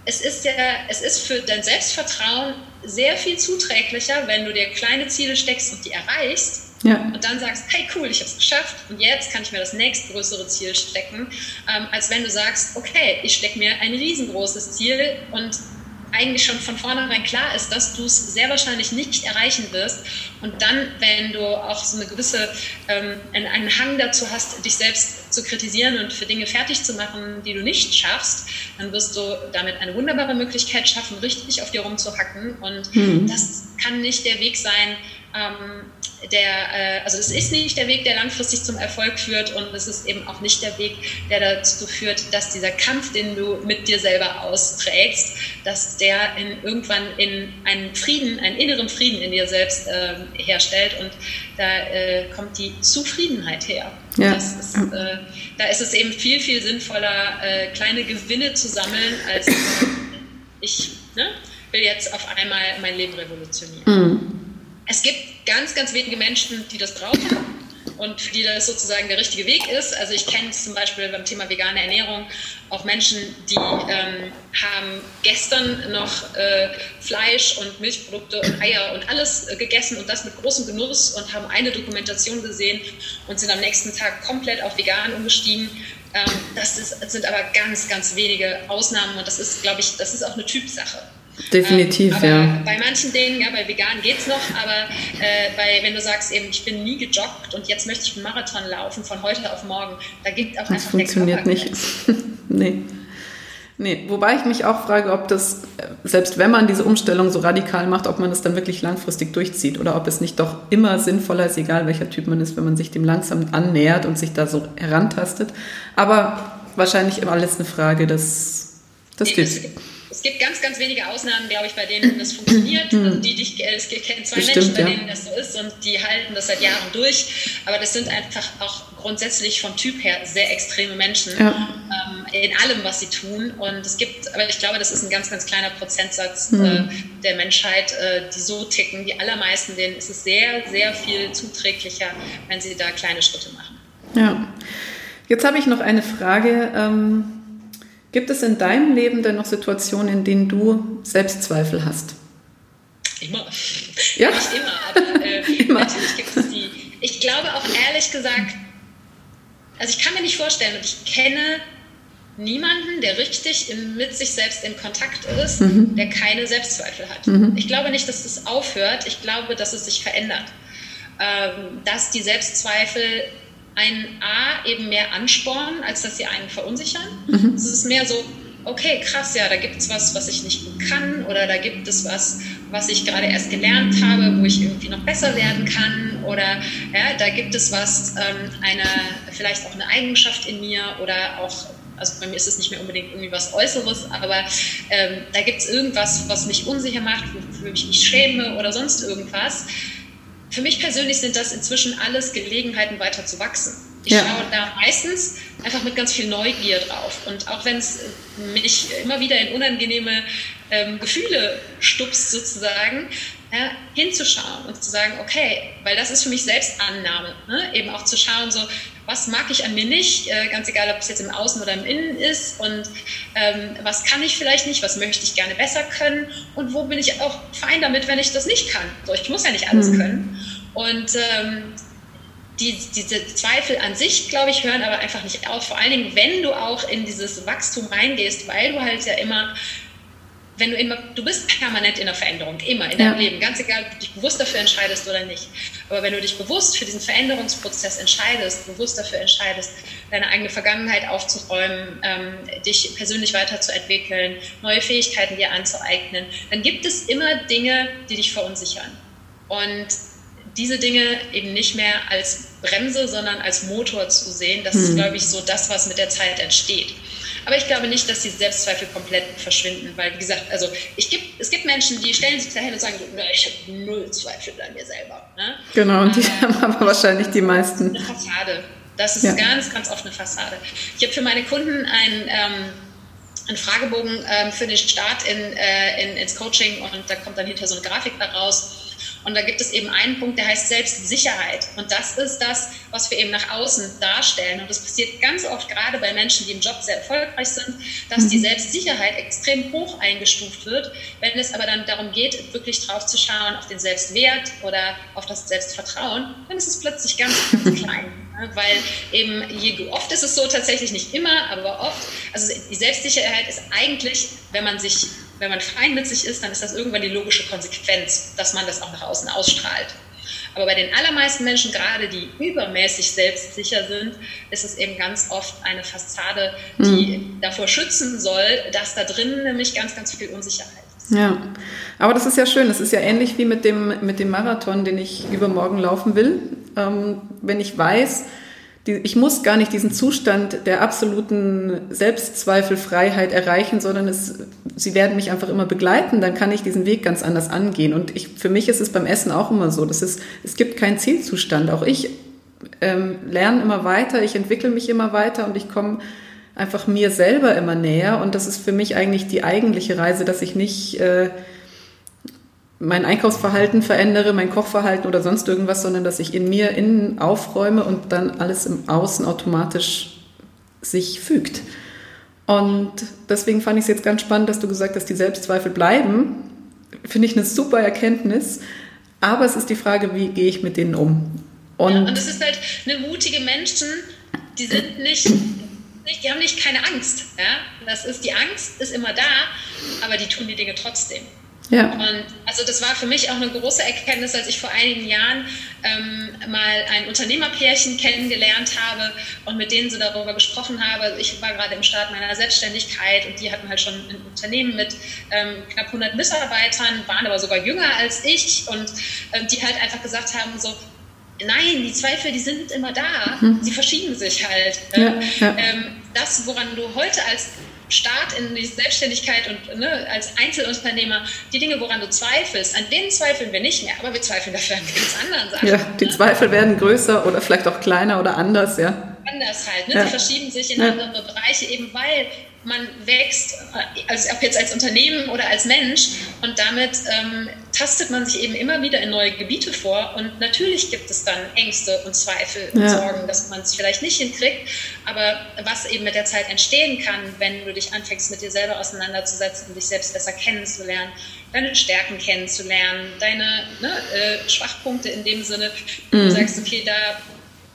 es ist, ja, es ist für dein Selbstvertrauen sehr viel zuträglicher, wenn du dir kleine Ziele steckst und die erreichst, ja. Und dann sagst, hey cool, ich habe es geschafft und jetzt kann ich mir das nächstgrößere Ziel stecken, ähm, als wenn du sagst, okay, ich stecke mir ein riesengroßes Ziel und eigentlich schon von vornherein klar ist, dass du es sehr wahrscheinlich nicht erreichen wirst. Und dann, wenn du auch so eine gewisse, ähm, einen Hang dazu hast, dich selbst zu kritisieren und für Dinge fertig zu machen, die du nicht schaffst, dann wirst du damit eine wunderbare Möglichkeit schaffen, richtig auf dir rumzuhacken. Und mhm. das kann nicht der Weg sein, ähm, der, äh, also es ist nicht der Weg, der langfristig zum Erfolg führt und es ist eben auch nicht der Weg, der dazu führt, dass dieser Kampf, den du mit dir selber austrägst, dass der in, irgendwann in einen Frieden, einen inneren Frieden in dir selbst äh, herstellt und da äh, kommt die Zufriedenheit her. Ja. Ist, äh, da ist es eben viel, viel sinnvoller, äh, kleine Gewinne zu sammeln, als ich ne, will jetzt auf einmal mein Leben revolutionieren. Mhm. Es gibt ganz, ganz wenige Menschen, die das brauchen und für die das sozusagen der richtige Weg ist. Also ich kenne zum Beispiel beim Thema vegane Ernährung auch Menschen, die ähm, haben gestern noch äh, Fleisch und Milchprodukte und Eier und alles äh, gegessen und das mit großem Genuss und haben eine Dokumentation gesehen und sind am nächsten Tag komplett auf vegan umgestiegen. Ähm, das, ist, das sind aber ganz, ganz wenige Ausnahmen und das ist, glaube ich, das ist auch eine Typsache. Definitiv, ähm, ja. Bei manchen Dingen, ja, bei vegan geht es noch, aber äh, bei, wenn du sagst, eben, ich bin nie gejoggt und jetzt möchte ich einen Marathon laufen von heute auf morgen, da gibt auch das einfach funktioniert nicht. nee. Nee, wobei ich mich auch frage, ob das, selbst wenn man diese Umstellung so radikal macht, ob man das dann wirklich langfristig durchzieht oder ob es nicht doch immer sinnvoller ist, egal welcher Typ man ist, wenn man sich dem langsam annähert und sich da so herantastet. Aber wahrscheinlich immer alles eine Frage des, des Typs es gibt ganz, ganz wenige Ausnahmen, glaube ich, bei denen das funktioniert. Also die, die ich, es kennen zwei Bestimmt, Menschen, bei denen das so ist und die halten das seit Jahren durch. Aber das sind einfach auch grundsätzlich vom Typ her sehr extreme Menschen ja. ähm, in allem, was sie tun. Und es gibt, aber ich glaube, das ist ein ganz, ganz kleiner Prozentsatz mhm. äh, der Menschheit, äh, die so ticken. Die allermeisten, denen ist es sehr, sehr viel zuträglicher, wenn sie da kleine Schritte machen. Ja. Jetzt habe ich noch eine Frage. Ähm Gibt es in deinem Leben denn noch Situationen, in denen du Selbstzweifel hast? Immer. Ja? Nicht immer, aber äh, immer. natürlich gibt es die. Ich glaube auch ehrlich gesagt, also ich kann mir nicht vorstellen und ich kenne niemanden, der richtig mit sich selbst in Kontakt ist, mhm. der keine Selbstzweifel hat. Mhm. Ich glaube nicht, dass das aufhört. Ich glaube, dass es sich verändert. Ähm, dass die Selbstzweifel einen A eben mehr anspornen, als dass sie einen verunsichern. Mhm. Es ist mehr so, okay, krass, ja, da gibt es was, was ich nicht gut kann oder da gibt es was, was ich gerade erst gelernt habe, wo ich irgendwie noch besser werden kann oder ja, da gibt es was, ähm, eine, vielleicht auch eine Eigenschaft in mir oder auch also bei mir ist es nicht mehr unbedingt irgendwie was Äußeres, aber ähm, da gibt es irgendwas, was mich unsicher macht, wofür ich mich schäme oder sonst irgendwas. Für mich persönlich sind das inzwischen alles Gelegenheiten, weiter zu wachsen. Ich ja. schaue da meistens einfach mit ganz viel Neugier drauf. Und auch wenn es mich immer wieder in unangenehme ähm, Gefühle stupst, sozusagen, ja, hinzuschauen und zu sagen, okay, weil das ist für mich Selbstannahme, ne? eben auch zu schauen, so, was mag ich an mir nicht, äh, ganz egal, ob es jetzt im Außen oder im Innen ist und ähm, was kann ich vielleicht nicht, was möchte ich gerne besser können und wo bin ich auch fein damit, wenn ich das nicht kann. So, ich muss ja nicht alles mhm. können. Und ähm, die, diese Zweifel an sich, glaube ich, hören aber einfach nicht auf. Vor allen Dingen, wenn du auch in dieses Wachstum reingehst, weil du halt ja immer wenn du immer, du bist permanent in der Veränderung, immer in ja. deinem Leben, ganz egal, ob du dich bewusst dafür entscheidest oder nicht. Aber wenn du dich bewusst für diesen Veränderungsprozess entscheidest, bewusst dafür entscheidest, deine eigene Vergangenheit aufzuräumen, ähm, dich persönlich weiterzuentwickeln, neue Fähigkeiten dir anzueignen, dann gibt es immer Dinge, die dich verunsichern. Und diese Dinge eben nicht mehr als Bremse, sondern als Motor zu sehen, das hm. ist, glaube ich, so das, was mit der Zeit entsteht. Aber ich glaube nicht, dass die Selbstzweifel komplett verschwinden, weil, wie gesagt, also ich gibt, es gibt Menschen, die stellen sich dahin und sagen, ich habe null Zweifel an mir selber. Ne? Genau, und die ähm, haben aber wahrscheinlich die meisten. Eine Fassade. Das ist ja. ganz, ganz oft eine Fassade. Ich habe für meine Kunden ein... Ähm, einen Fragebogen ähm, für den Start in, äh, in, ins Coaching und da kommt dann hinter so eine Grafik daraus und da gibt es eben einen Punkt, der heißt Selbstsicherheit. Und das ist das, was wir eben nach außen darstellen. Und das passiert ganz oft gerade bei Menschen, die im Job sehr erfolgreich sind, dass die mhm. Selbstsicherheit extrem hoch eingestuft wird. Wenn es aber dann darum geht, wirklich drauf zu schauen, auf den Selbstwert oder auf das Selbstvertrauen, dann ist es plötzlich ganz, ganz klein. Weil eben, je, oft ist es so, tatsächlich nicht immer, aber oft, also die Selbstsicherheit ist eigentlich, wenn man sich wenn man fein mit sich ist, dann ist das irgendwann die logische Konsequenz, dass man das auch nach außen ausstrahlt. Aber bei den allermeisten Menschen, gerade die übermäßig selbstsicher sind, ist es eben ganz oft eine Fassade, die mhm. davor schützen soll, dass da drin nämlich ganz, ganz viel Unsicherheit ist. Ja, aber das ist ja schön. Das ist ja ähnlich wie mit dem, mit dem Marathon, den ich übermorgen laufen will. Ähm, wenn ich weiß, ich muss gar nicht diesen Zustand der absoluten Selbstzweifelfreiheit erreichen, sondern es, sie werden mich einfach immer begleiten, dann kann ich diesen Weg ganz anders angehen. Und ich, für mich ist es beim Essen auch immer so, dass es, es gibt keinen Zielzustand. Auch ich ähm, lerne immer weiter, ich entwickle mich immer weiter und ich komme einfach mir selber immer näher. Und das ist für mich eigentlich die eigentliche Reise, dass ich nicht... Äh, mein Einkaufsverhalten verändere, mein Kochverhalten oder sonst irgendwas, sondern dass ich in mir innen aufräume und dann alles im Außen automatisch sich fügt. Und deswegen fand ich es jetzt ganz spannend, dass du gesagt hast, die Selbstzweifel bleiben. Finde ich eine super Erkenntnis. Aber es ist die Frage, wie gehe ich mit denen um? Und, ja, und es ist halt eine mutige Menschen, die sind nicht, die haben nicht keine Angst. Ja? Das ist, die Angst ist immer da, aber die tun die Dinge trotzdem. Ja. Und also das war für mich auch eine große Erkenntnis, als ich vor einigen Jahren ähm, mal ein Unternehmerpärchen kennengelernt habe und mit denen so darüber gesprochen habe. Also ich war gerade im Start meiner Selbstständigkeit und die hatten halt schon ein Unternehmen mit ähm, knapp 100 Mitarbeitern, waren aber sogar jünger als ich und ähm, die halt einfach gesagt haben so, Nein, die Zweifel, die sind immer da. Mhm. Sie verschieben sich halt. Ja, ja. Ähm, das, woran du heute als Start in die Selbstständigkeit und ne, als Einzelunternehmer, die Dinge, woran du zweifelst, an denen zweifeln wir nicht mehr, aber wir zweifeln dafür an ganz anderen Sachen. Ja, die ne? Zweifel werden größer oder vielleicht auch kleiner oder anders, ja. Anders halt, ne? Ja. sie verschieben sich in ja. andere Bereiche, eben weil man wächst, also ob jetzt als Unternehmen oder als Mensch und damit ähm, tastet man sich eben immer wieder in neue Gebiete vor und natürlich gibt es dann Ängste und Zweifel und ja. Sorgen, dass man es vielleicht nicht hinkriegt, aber was eben mit der Zeit entstehen kann, wenn du dich anfängst mit dir selber auseinanderzusetzen und dich selbst besser kennenzulernen, deine Stärken kennenzulernen, deine ne, äh, Schwachpunkte in dem Sinne, mhm. du sagst, okay, da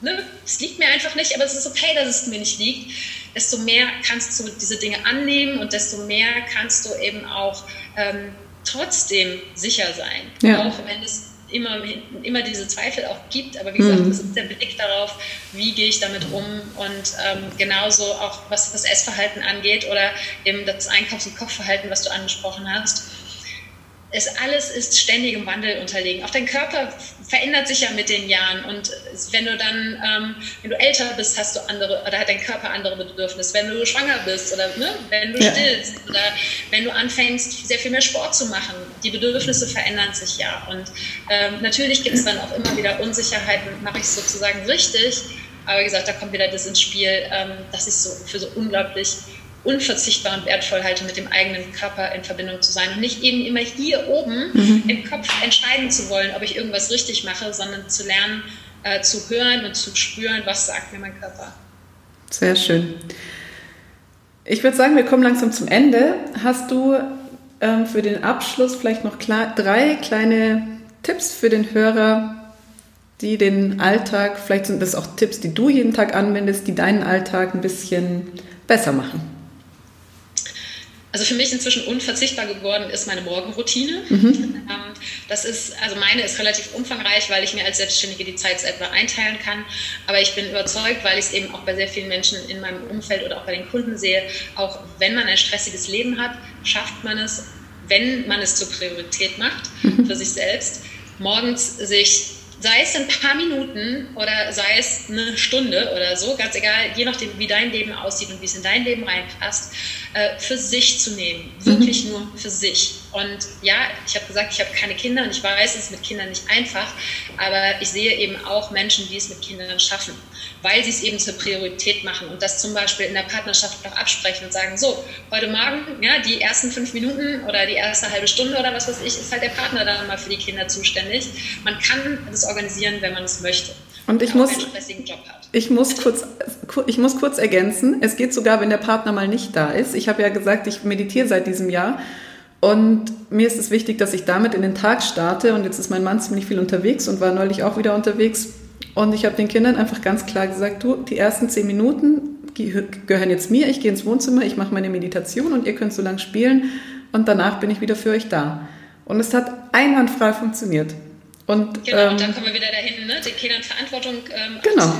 ne, es liegt mir einfach nicht, aber es ist okay, dass es mir nicht liegt, desto mehr kannst du diese Dinge annehmen und desto mehr kannst du eben auch ähm, trotzdem sicher sein. Ja. Auch wenn es immer, immer diese Zweifel auch gibt, aber wie gesagt, mhm. das ist der Blick darauf, wie gehe ich damit um und ähm, genauso auch was das Essverhalten angeht oder eben das Einkaufs- und Kochverhalten, was du angesprochen hast es alles ist ständigem Wandel unterlegen. Auch dein Körper verändert sich ja mit den Jahren und wenn du dann, ähm, wenn du älter bist, hast du andere, oder hat dein Körper andere Bedürfnisse. Wenn du schwanger bist oder ne, wenn du ja. stillst oder wenn du anfängst, sehr viel mehr Sport zu machen, die Bedürfnisse verändern sich ja. Und ähm, natürlich gibt es dann auch immer wieder Unsicherheiten, mache ich es sozusagen richtig. Aber wie gesagt, da kommt wieder das ins Spiel, ähm, dass ich so für so unglaublich unverzichtbar und wertvoll halte, mit dem eigenen Körper in Verbindung zu sein und nicht eben immer hier oben mhm. im Kopf entscheiden zu wollen, ob ich irgendwas richtig mache, sondern zu lernen, äh, zu hören und zu spüren, was sagt mir mein Körper. Sehr schön. Ich würde sagen, wir kommen langsam zum Ende. Hast du ähm, für den Abschluss vielleicht noch klar, drei kleine Tipps für den Hörer, die den Alltag, vielleicht sind das auch Tipps, die du jeden Tag anwendest, die deinen Alltag ein bisschen besser machen? Also für mich inzwischen unverzichtbar geworden ist meine Morgenroutine. Mhm. Ähm, das ist, also meine ist relativ umfangreich, weil ich mir als Selbstständige die Zeit selber einteilen kann. Aber ich bin überzeugt, weil ich es eben auch bei sehr vielen Menschen in meinem Umfeld oder auch bei den Kunden sehe, auch wenn man ein stressiges Leben hat, schafft man es, wenn man es zur Priorität macht mhm. für sich selbst, morgens sich sei es ein paar Minuten oder sei es eine Stunde oder so, ganz egal, je nachdem, wie dein Leben aussieht und wie es in dein Leben reinpasst, äh, für sich zu nehmen. Wirklich mhm. nur für sich. Und ja, ich habe gesagt, ich habe keine Kinder und ich weiß, es ist mit Kindern nicht einfach, aber ich sehe eben auch Menschen, die es mit Kindern schaffen, weil sie es eben zur Priorität machen und das zum Beispiel in der Partnerschaft auch absprechen und sagen, so, heute Morgen, ja, die ersten fünf Minuten oder die erste halbe Stunde oder was weiß ich, ist halt der Partner dann mal für die Kinder zuständig. Man kann das organisieren, wenn man es möchte. Und ich muss, ich muss kurz, ich muss kurz ergänzen. Es geht sogar, wenn der Partner mal nicht da ist. Ich habe ja gesagt, ich meditiere seit diesem Jahr. Und mir ist es wichtig, dass ich damit in den Tag starte. Und jetzt ist mein Mann ziemlich viel unterwegs und war neulich auch wieder unterwegs. Und ich habe den Kindern einfach ganz klar gesagt, du, die ersten zehn Minuten gehören jetzt mir. Ich gehe ins Wohnzimmer, ich mache meine Meditation und ihr könnt so lange spielen. Und danach bin ich wieder für euch da. Und es hat einwandfrei funktioniert. Und, genau, ähm, und dann kommen wir wieder dahin, ne? den Kindern Verantwortung ähm, genau.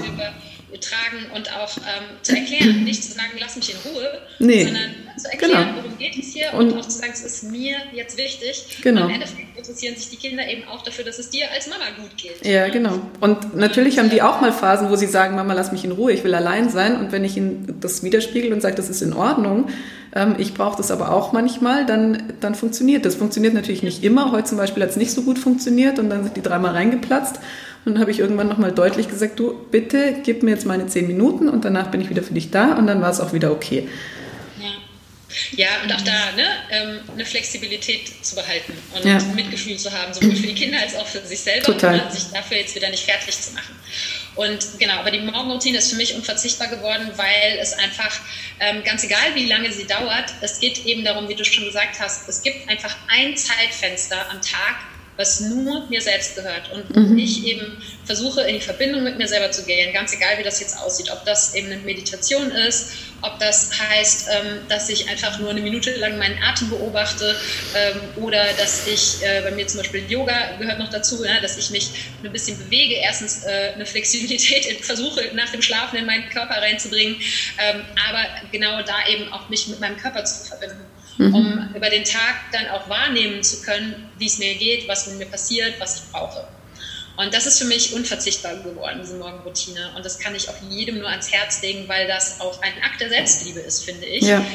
Tragen und auch ähm, zu erklären, nicht zu sagen, lass mich in Ruhe, nee. sondern zu erklären, genau. worum geht es hier und, und, auch zu sagen, es ist mir jetzt wichtig. Genau. Und im Endeffekt interessieren sich die Kinder eben auch dafür, dass es dir als Mama gut geht. Ja, genau. Und natürlich haben die auch mal Phasen, wo sie sagen, Mama, lass mich in Ruhe, ich will allein sein. Und wenn ich ihnen das widerspiegel und sage, das ist in Ordnung, ähm, ich brauche das aber auch manchmal, dann, dann funktioniert das. Funktioniert natürlich nicht immer. Heute zum Beispiel hat es nicht so gut funktioniert und dann sind die dreimal reingeplatzt. Und dann habe ich irgendwann nochmal deutlich gesagt, du, bitte gib mir jetzt meine zehn Minuten und danach bin ich wieder für dich da und dann war es auch wieder okay. Ja, und auch da ne, ähm, eine Flexibilität zu behalten und ja. Mitgefühl zu haben, sowohl für die Kinder als auch für sich selber, Total. und sich dafür jetzt wieder nicht fertig zu machen. Und genau, aber die Morgenroutine ist für mich unverzichtbar geworden, weil es einfach, ähm, ganz egal wie lange sie dauert, es geht eben darum, wie du schon gesagt hast, es gibt einfach ein Zeitfenster am Tag, was nur mir selbst gehört. Und mhm. ich eben versuche, in die Verbindung mit mir selber zu gehen, ganz egal, wie das jetzt aussieht. Ob das eben eine Meditation ist, ob das heißt, ähm, dass ich einfach nur eine Minute lang meinen Atem beobachte ähm, oder dass ich, äh, bei mir zum Beispiel Yoga gehört noch dazu, ja, dass ich mich ein bisschen bewege. Erstens äh, eine Flexibilität versuche, nach dem Schlafen in meinen Körper reinzubringen, ähm, aber genau da eben auch mich mit meinem Körper zu verbinden mhm. um über den Tag dann auch wahrnehmen zu können, wie es mir geht, was mit mir passiert, was ich brauche. Und das ist für mich unverzichtbar geworden, diese Morgenroutine. Und das kann ich auch jedem nur ans Herz legen, weil das auch ein Akt der Selbstliebe ist, finde ich. Ja.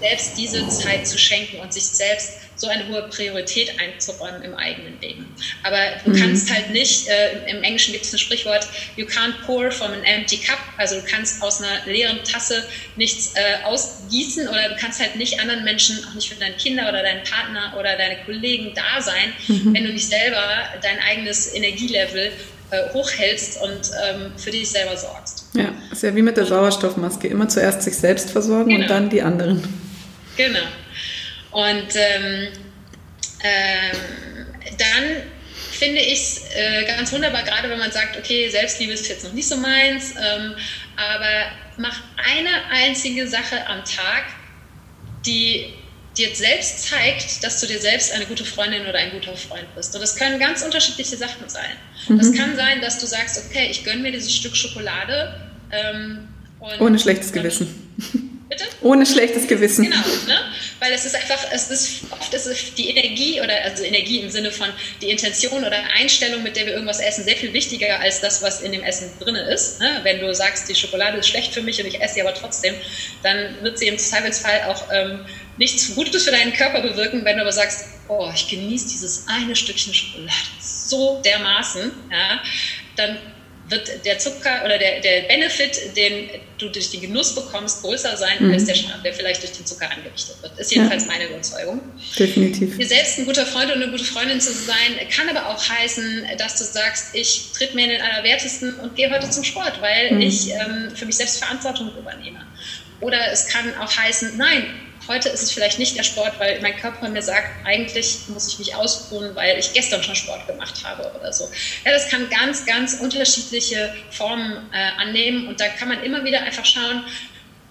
Selbst diese Zeit zu schenken und sich selbst so eine hohe Priorität einzuräumen im eigenen Leben. Aber du mhm. kannst halt nicht, äh, im Englischen gibt es ein Sprichwort, you can't pour from an empty cup, also du kannst aus einer leeren Tasse nichts äh, ausgießen oder du kannst halt nicht anderen Menschen, auch nicht für deine Kinder oder deinen Partner oder deine Kollegen da sein, mhm. wenn du nicht selber dein eigenes Energielevel äh, hochhältst und ähm, für dich selber sorgst. Ja, ist ja wie mit der Sauerstoffmaske, immer zuerst sich selbst versorgen genau. und dann die anderen. Genau. Und ähm, ähm, dann finde ich es äh, ganz wunderbar, gerade wenn man sagt, okay, Selbstliebe ist jetzt noch nicht so meins, ähm, aber mach eine einzige Sache am Tag, die dir selbst zeigt, dass du dir selbst eine gute Freundin oder ein guter Freund bist. Und das können ganz unterschiedliche Sachen sein. Mhm. Das kann sein, dass du sagst, okay, ich gönne mir dieses Stück Schokolade. Ähm, Ohne schlechtes Gewissen. Bitte? Ohne schlechtes Gewissen. Genau, ne? Weil es ist einfach, es ist oft ist es die Energie oder also Energie im Sinne von die Intention oder Einstellung, mit der wir irgendwas essen, sehr viel wichtiger als das, was in dem Essen drin ist. Ne? Wenn du sagst, die Schokolade ist schlecht für mich und ich esse sie aber trotzdem, dann wird sie im Zweifelsfall auch ähm, nichts Gutes für deinen Körper bewirken, wenn du aber sagst, oh, ich genieße dieses eine Stückchen Schokolade so dermaßen, ja, dann wird der Zucker oder der, der Benefit, den du durch den Genuss bekommst, größer sein mhm. als der Schaden, der vielleicht durch den Zucker angerichtet wird. Ist jedenfalls ja. meine Überzeugung. Definitiv. Dir selbst ein guter Freund und eine gute Freundin zu sein, kann aber auch heißen, dass du sagst, ich tritt mir in den Allerwertesten und gehe heute zum Sport, weil mhm. ich ähm, für mich selbst Verantwortung übernehme. Oder es kann auch heißen, nein, heute ist es vielleicht nicht der Sport, weil mein Körper mir sagt, eigentlich muss ich mich ausruhen, weil ich gestern schon Sport gemacht habe oder so. Ja, das kann ganz, ganz unterschiedliche Formen äh, annehmen und da kann man immer wieder einfach schauen,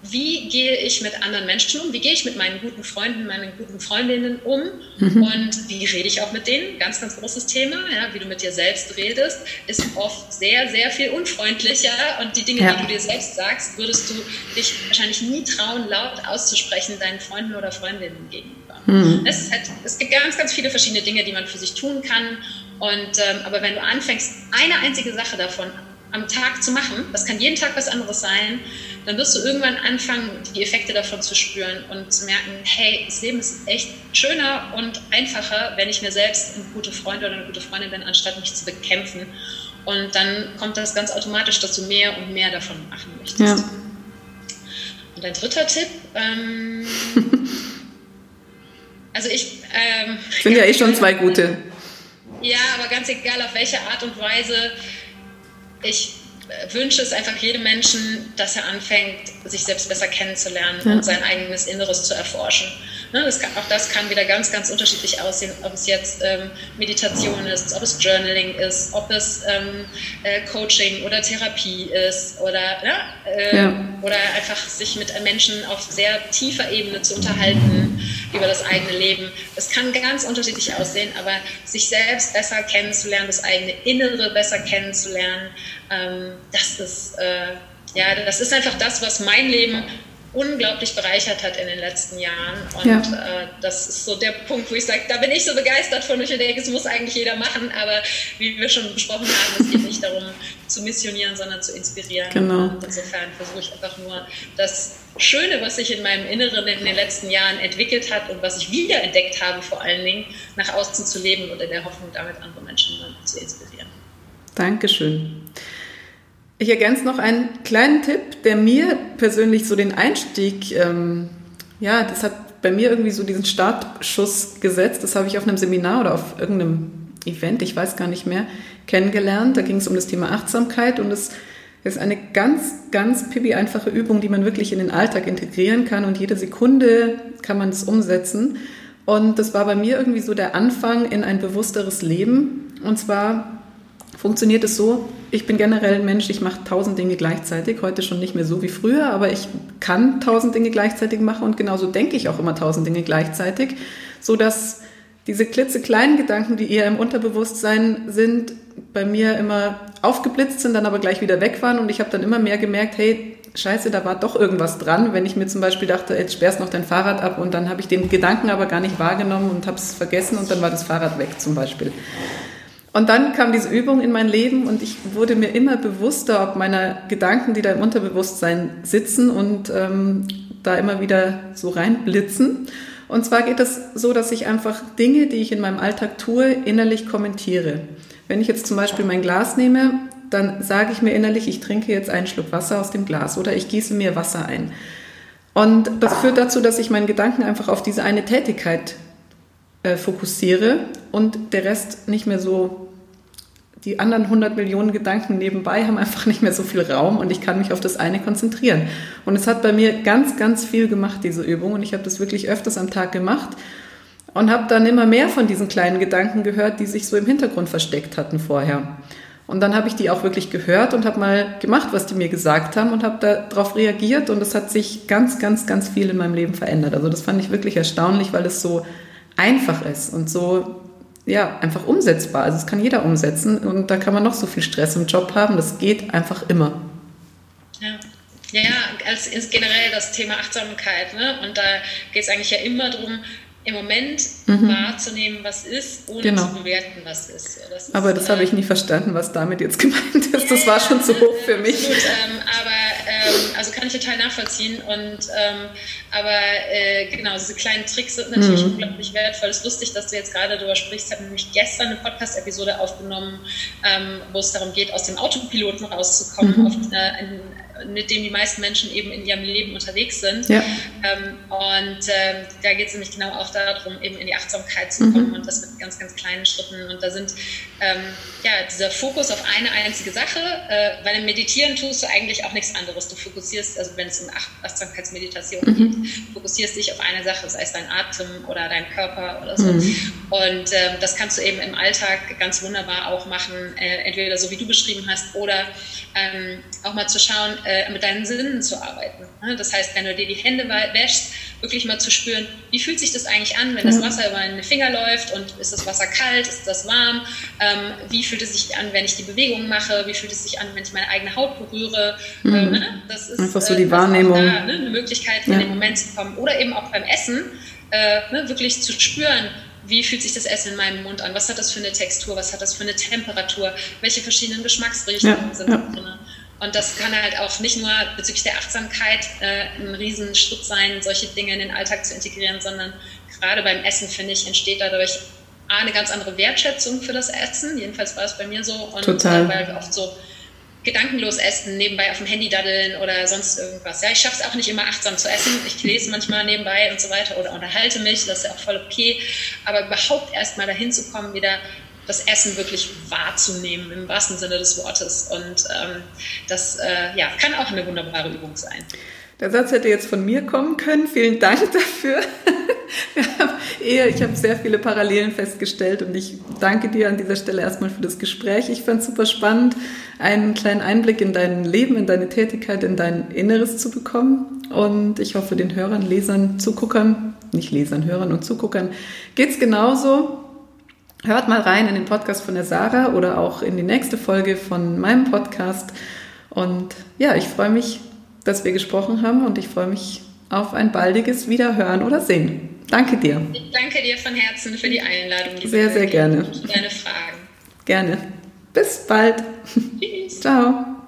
wie gehe ich mit anderen Menschen um, wie gehe ich mit meinen guten Freunden, meinen guten Freundinnen um mhm. und wie rede ich auch mit denen. Ganz, ganz großes Thema, ja, wie du mit dir selbst redest, ist oft sehr, sehr viel unfreundlicher und die Dinge, ja. die du dir selbst sagst, würdest du dich wahrscheinlich nie trauen, laut auszusprechen deinen Freunden oder Freundinnen gegenüber. Mhm. Es, halt, es, gibt ganz, ganz viele verschiedene Dinge, die man für sich tun kann und ähm, aber wenn du anfängst, eine einzige Sache davon am Tag zu machen, das kann jeden Tag was anderes sein, dann wirst du irgendwann anfangen, die Effekte davon zu spüren und zu merken, hey, das Leben ist echt schöner und einfacher, wenn ich mir selbst ein guter Freund oder eine gute Freundin bin, anstatt mich zu bekämpfen. Und dann kommt das ganz automatisch, dass du mehr und mehr davon machen möchtest. Ja. Und ein dritter Tipp, ähm, also ich... Ähm, sind ja eh schon zwei gute. Ja, aber ganz egal, auf welche Art und Weise ich wünsche es einfach jedem Menschen, dass er anfängt, sich selbst besser kennenzulernen ja. und sein eigenes Inneres zu erforschen. Ne, das kann, auch das kann wieder ganz, ganz unterschiedlich aussehen, ob es jetzt ähm, Meditation ist, ob es Journaling ist, ob es ähm, äh, Coaching oder Therapie ist oder, ja, äh, ja. oder einfach sich mit Menschen auf sehr tiefer Ebene zu unterhalten über das eigene Leben. Es kann ganz unterschiedlich aussehen, aber sich selbst besser kennenzulernen, das eigene Innere besser kennenzulernen, ähm, das ist äh, ja, das ist einfach das, was mein Leben unglaublich bereichert hat in den letzten Jahren. Und ja. äh, das ist so der Punkt, wo ich sage, da bin ich so begeistert von. Ich denke, es muss eigentlich jeder machen, aber wie wir schon besprochen haben, es geht nicht darum zu missionieren, sondern zu inspirieren. Genau. Und insofern versuche ich einfach nur das Schöne, was sich in meinem Inneren in den letzten Jahren entwickelt hat und was ich wiederentdeckt habe, vor allen Dingen nach außen zu leben und in der Hoffnung, damit andere Menschen zu inspirieren. Dankeschön. Ich ergänze noch einen kleinen Tipp, der mir persönlich so den Einstieg, ähm, ja, das hat bei mir irgendwie so diesen Startschuss gesetzt. Das habe ich auf einem Seminar oder auf irgendeinem Event, ich weiß gar nicht mehr, kennengelernt. Da ging es um das Thema Achtsamkeit und es ist eine ganz, ganz pipi einfache Übung, die man wirklich in den Alltag integrieren kann und jede Sekunde kann man es umsetzen. Und das war bei mir irgendwie so der Anfang in ein bewussteres Leben. Und zwar funktioniert es so, ich bin generell ein Mensch, ich mache tausend Dinge gleichzeitig, heute schon nicht mehr so wie früher, aber ich kann tausend Dinge gleichzeitig machen und genauso denke ich auch immer tausend Dinge gleichzeitig, so dass diese klitzekleinen Gedanken, die eher im Unterbewusstsein sind, bei mir immer aufgeblitzt sind, dann aber gleich wieder weg waren. Und ich habe dann immer mehr gemerkt, hey, scheiße, da war doch irgendwas dran, wenn ich mir zum Beispiel dachte, jetzt sperrst noch dein Fahrrad ab und dann habe ich den Gedanken aber gar nicht wahrgenommen und habe es vergessen und dann war das Fahrrad weg zum Beispiel. Und dann kam diese Übung in mein Leben und ich wurde mir immer bewusster, ob meiner Gedanken, die da im Unterbewusstsein sitzen und ähm, da immer wieder so reinblitzen. Und zwar geht es das so, dass ich einfach Dinge, die ich in meinem Alltag tue, innerlich kommentiere. Wenn ich jetzt zum Beispiel mein Glas nehme, dann sage ich mir innerlich, ich trinke jetzt einen Schluck Wasser aus dem Glas oder ich gieße mir Wasser ein. Und das führt dazu, dass ich meinen Gedanken einfach auf diese eine Tätigkeit äh, fokussiere und der Rest nicht mehr so, die anderen 100 Millionen Gedanken nebenbei haben einfach nicht mehr so viel Raum und ich kann mich auf das eine konzentrieren. Und es hat bei mir ganz, ganz viel gemacht, diese Übung. Und ich habe das wirklich öfters am Tag gemacht und habe dann immer mehr von diesen kleinen Gedanken gehört, die sich so im Hintergrund versteckt hatten vorher. Und dann habe ich die auch wirklich gehört und habe mal gemacht, was die mir gesagt haben und habe darauf reagiert und es hat sich ganz, ganz, ganz viel in meinem Leben verändert. Also das fand ich wirklich erstaunlich, weil es so einfach ist und so ja, einfach umsetzbar. Also das kann jeder umsetzen und da kann man noch so viel Stress im Job haben. Das geht einfach immer. Ja. Ja, als generell das Thema Achtsamkeit. Ne? Und da geht es eigentlich ja immer darum, im Moment mhm. wahrzunehmen, was ist, ohne genau. zu bewerten, was ist. Das ist Aber das äh, habe ich nie verstanden, was damit jetzt gemeint ist. Das war schon zu hoch für mich. Absolut, ähm, aber Ähm, also kann ich total nachvollziehen. Und ähm, aber äh, genau, diese kleinen Tricks sind natürlich mhm. unglaublich wertvoll. Es ist lustig, dass du jetzt gerade darüber sprichst. Ich habe nämlich gestern eine Podcast-Episode aufgenommen, ähm, wo es darum geht, aus dem Autopiloten rauszukommen, mhm. auf, äh, mit dem die meisten Menschen eben in ihrem Leben unterwegs sind. Ja. Ähm, und ähm, da geht es nämlich genau auch darum, eben in die Achtsamkeit zu kommen mhm. und das mit ganz, ganz kleinen Schritten. Und da sind ähm, ja dieser Fokus auf eine einzige Sache, äh, weil im Meditieren tust du eigentlich auch nichts anderes. Du fokussierst, also wenn es um Achtsamkeitsmeditation mhm. geht, fokussierst dich auf eine Sache, sei es dein Atem oder dein Körper oder so. Mhm. Und ähm, das kannst du eben im Alltag ganz wunderbar auch machen, äh, entweder so wie du beschrieben hast oder ähm, auch mal zu schauen, äh, mit deinen Sinnen zu arbeiten. Ne? Das heißt, wenn du dir die Hände wäschst, wirklich mal zu spüren, wie fühlt sich das eigentlich an, wenn das Wasser über meine Finger läuft und ist das Wasser kalt, ist das warm, ähm, wie fühlt es sich an, wenn ich die Bewegung mache, wie fühlt es sich an, wenn ich meine eigene Haut berühre. Mhm. Ne? Das ist einfach so die äh, Wahrnehmung. Da, ne? Eine Möglichkeit, in den Moment zu kommen. Oder eben auch beim Essen, äh, ne? wirklich zu spüren, wie fühlt sich das Essen in meinem Mund an? Was hat das für eine Textur? Was hat das für eine Temperatur? Welche verschiedenen Geschmacksrichtungen ja, sind ja. drin? Und das kann halt auch nicht nur bezüglich der Achtsamkeit äh, ein Riesenschritt sein, solche Dinge in den Alltag zu integrieren, sondern gerade beim Essen, finde ich, entsteht dadurch eine ganz andere Wertschätzung für das Essen. Jedenfalls war es bei mir so. Und Total. weil wir oft so gedankenlos essen, nebenbei auf dem Handy daddeln oder sonst irgendwas. Ja, ich schaffe es auch nicht immer achtsam zu essen. Ich lese manchmal nebenbei und so weiter oder unterhalte mich, das ist ja auch voll okay. Aber überhaupt erst mal dahin zu kommen, wieder das Essen wirklich wahrzunehmen im wahrsten Sinne des Wortes. Und ähm, das äh, ja, kann auch eine wunderbare Übung sein. Der Satz hätte jetzt von mir kommen können. Vielen Dank dafür. ich habe sehr viele Parallelen festgestellt und ich danke dir an dieser Stelle erstmal für das Gespräch. Ich fand es super spannend, einen kleinen Einblick in dein Leben, in deine Tätigkeit, in dein Inneres zu bekommen. Und ich hoffe, den Hörern, Lesern, Zuguckern, nicht Lesern, Hörern und Zuguckern geht es genauso. Hört mal rein in den Podcast von der Sarah oder auch in die nächste Folge von meinem Podcast. Und ja, ich freue mich, dass wir gesprochen haben und ich freue mich auf ein baldiges Wiederhören oder Sehen. Danke dir. Ich danke dir von Herzen für die Einladung. Sehr, sehr gerne. Und deine Fragen. Gerne. Bis bald. Tschüss. Ciao.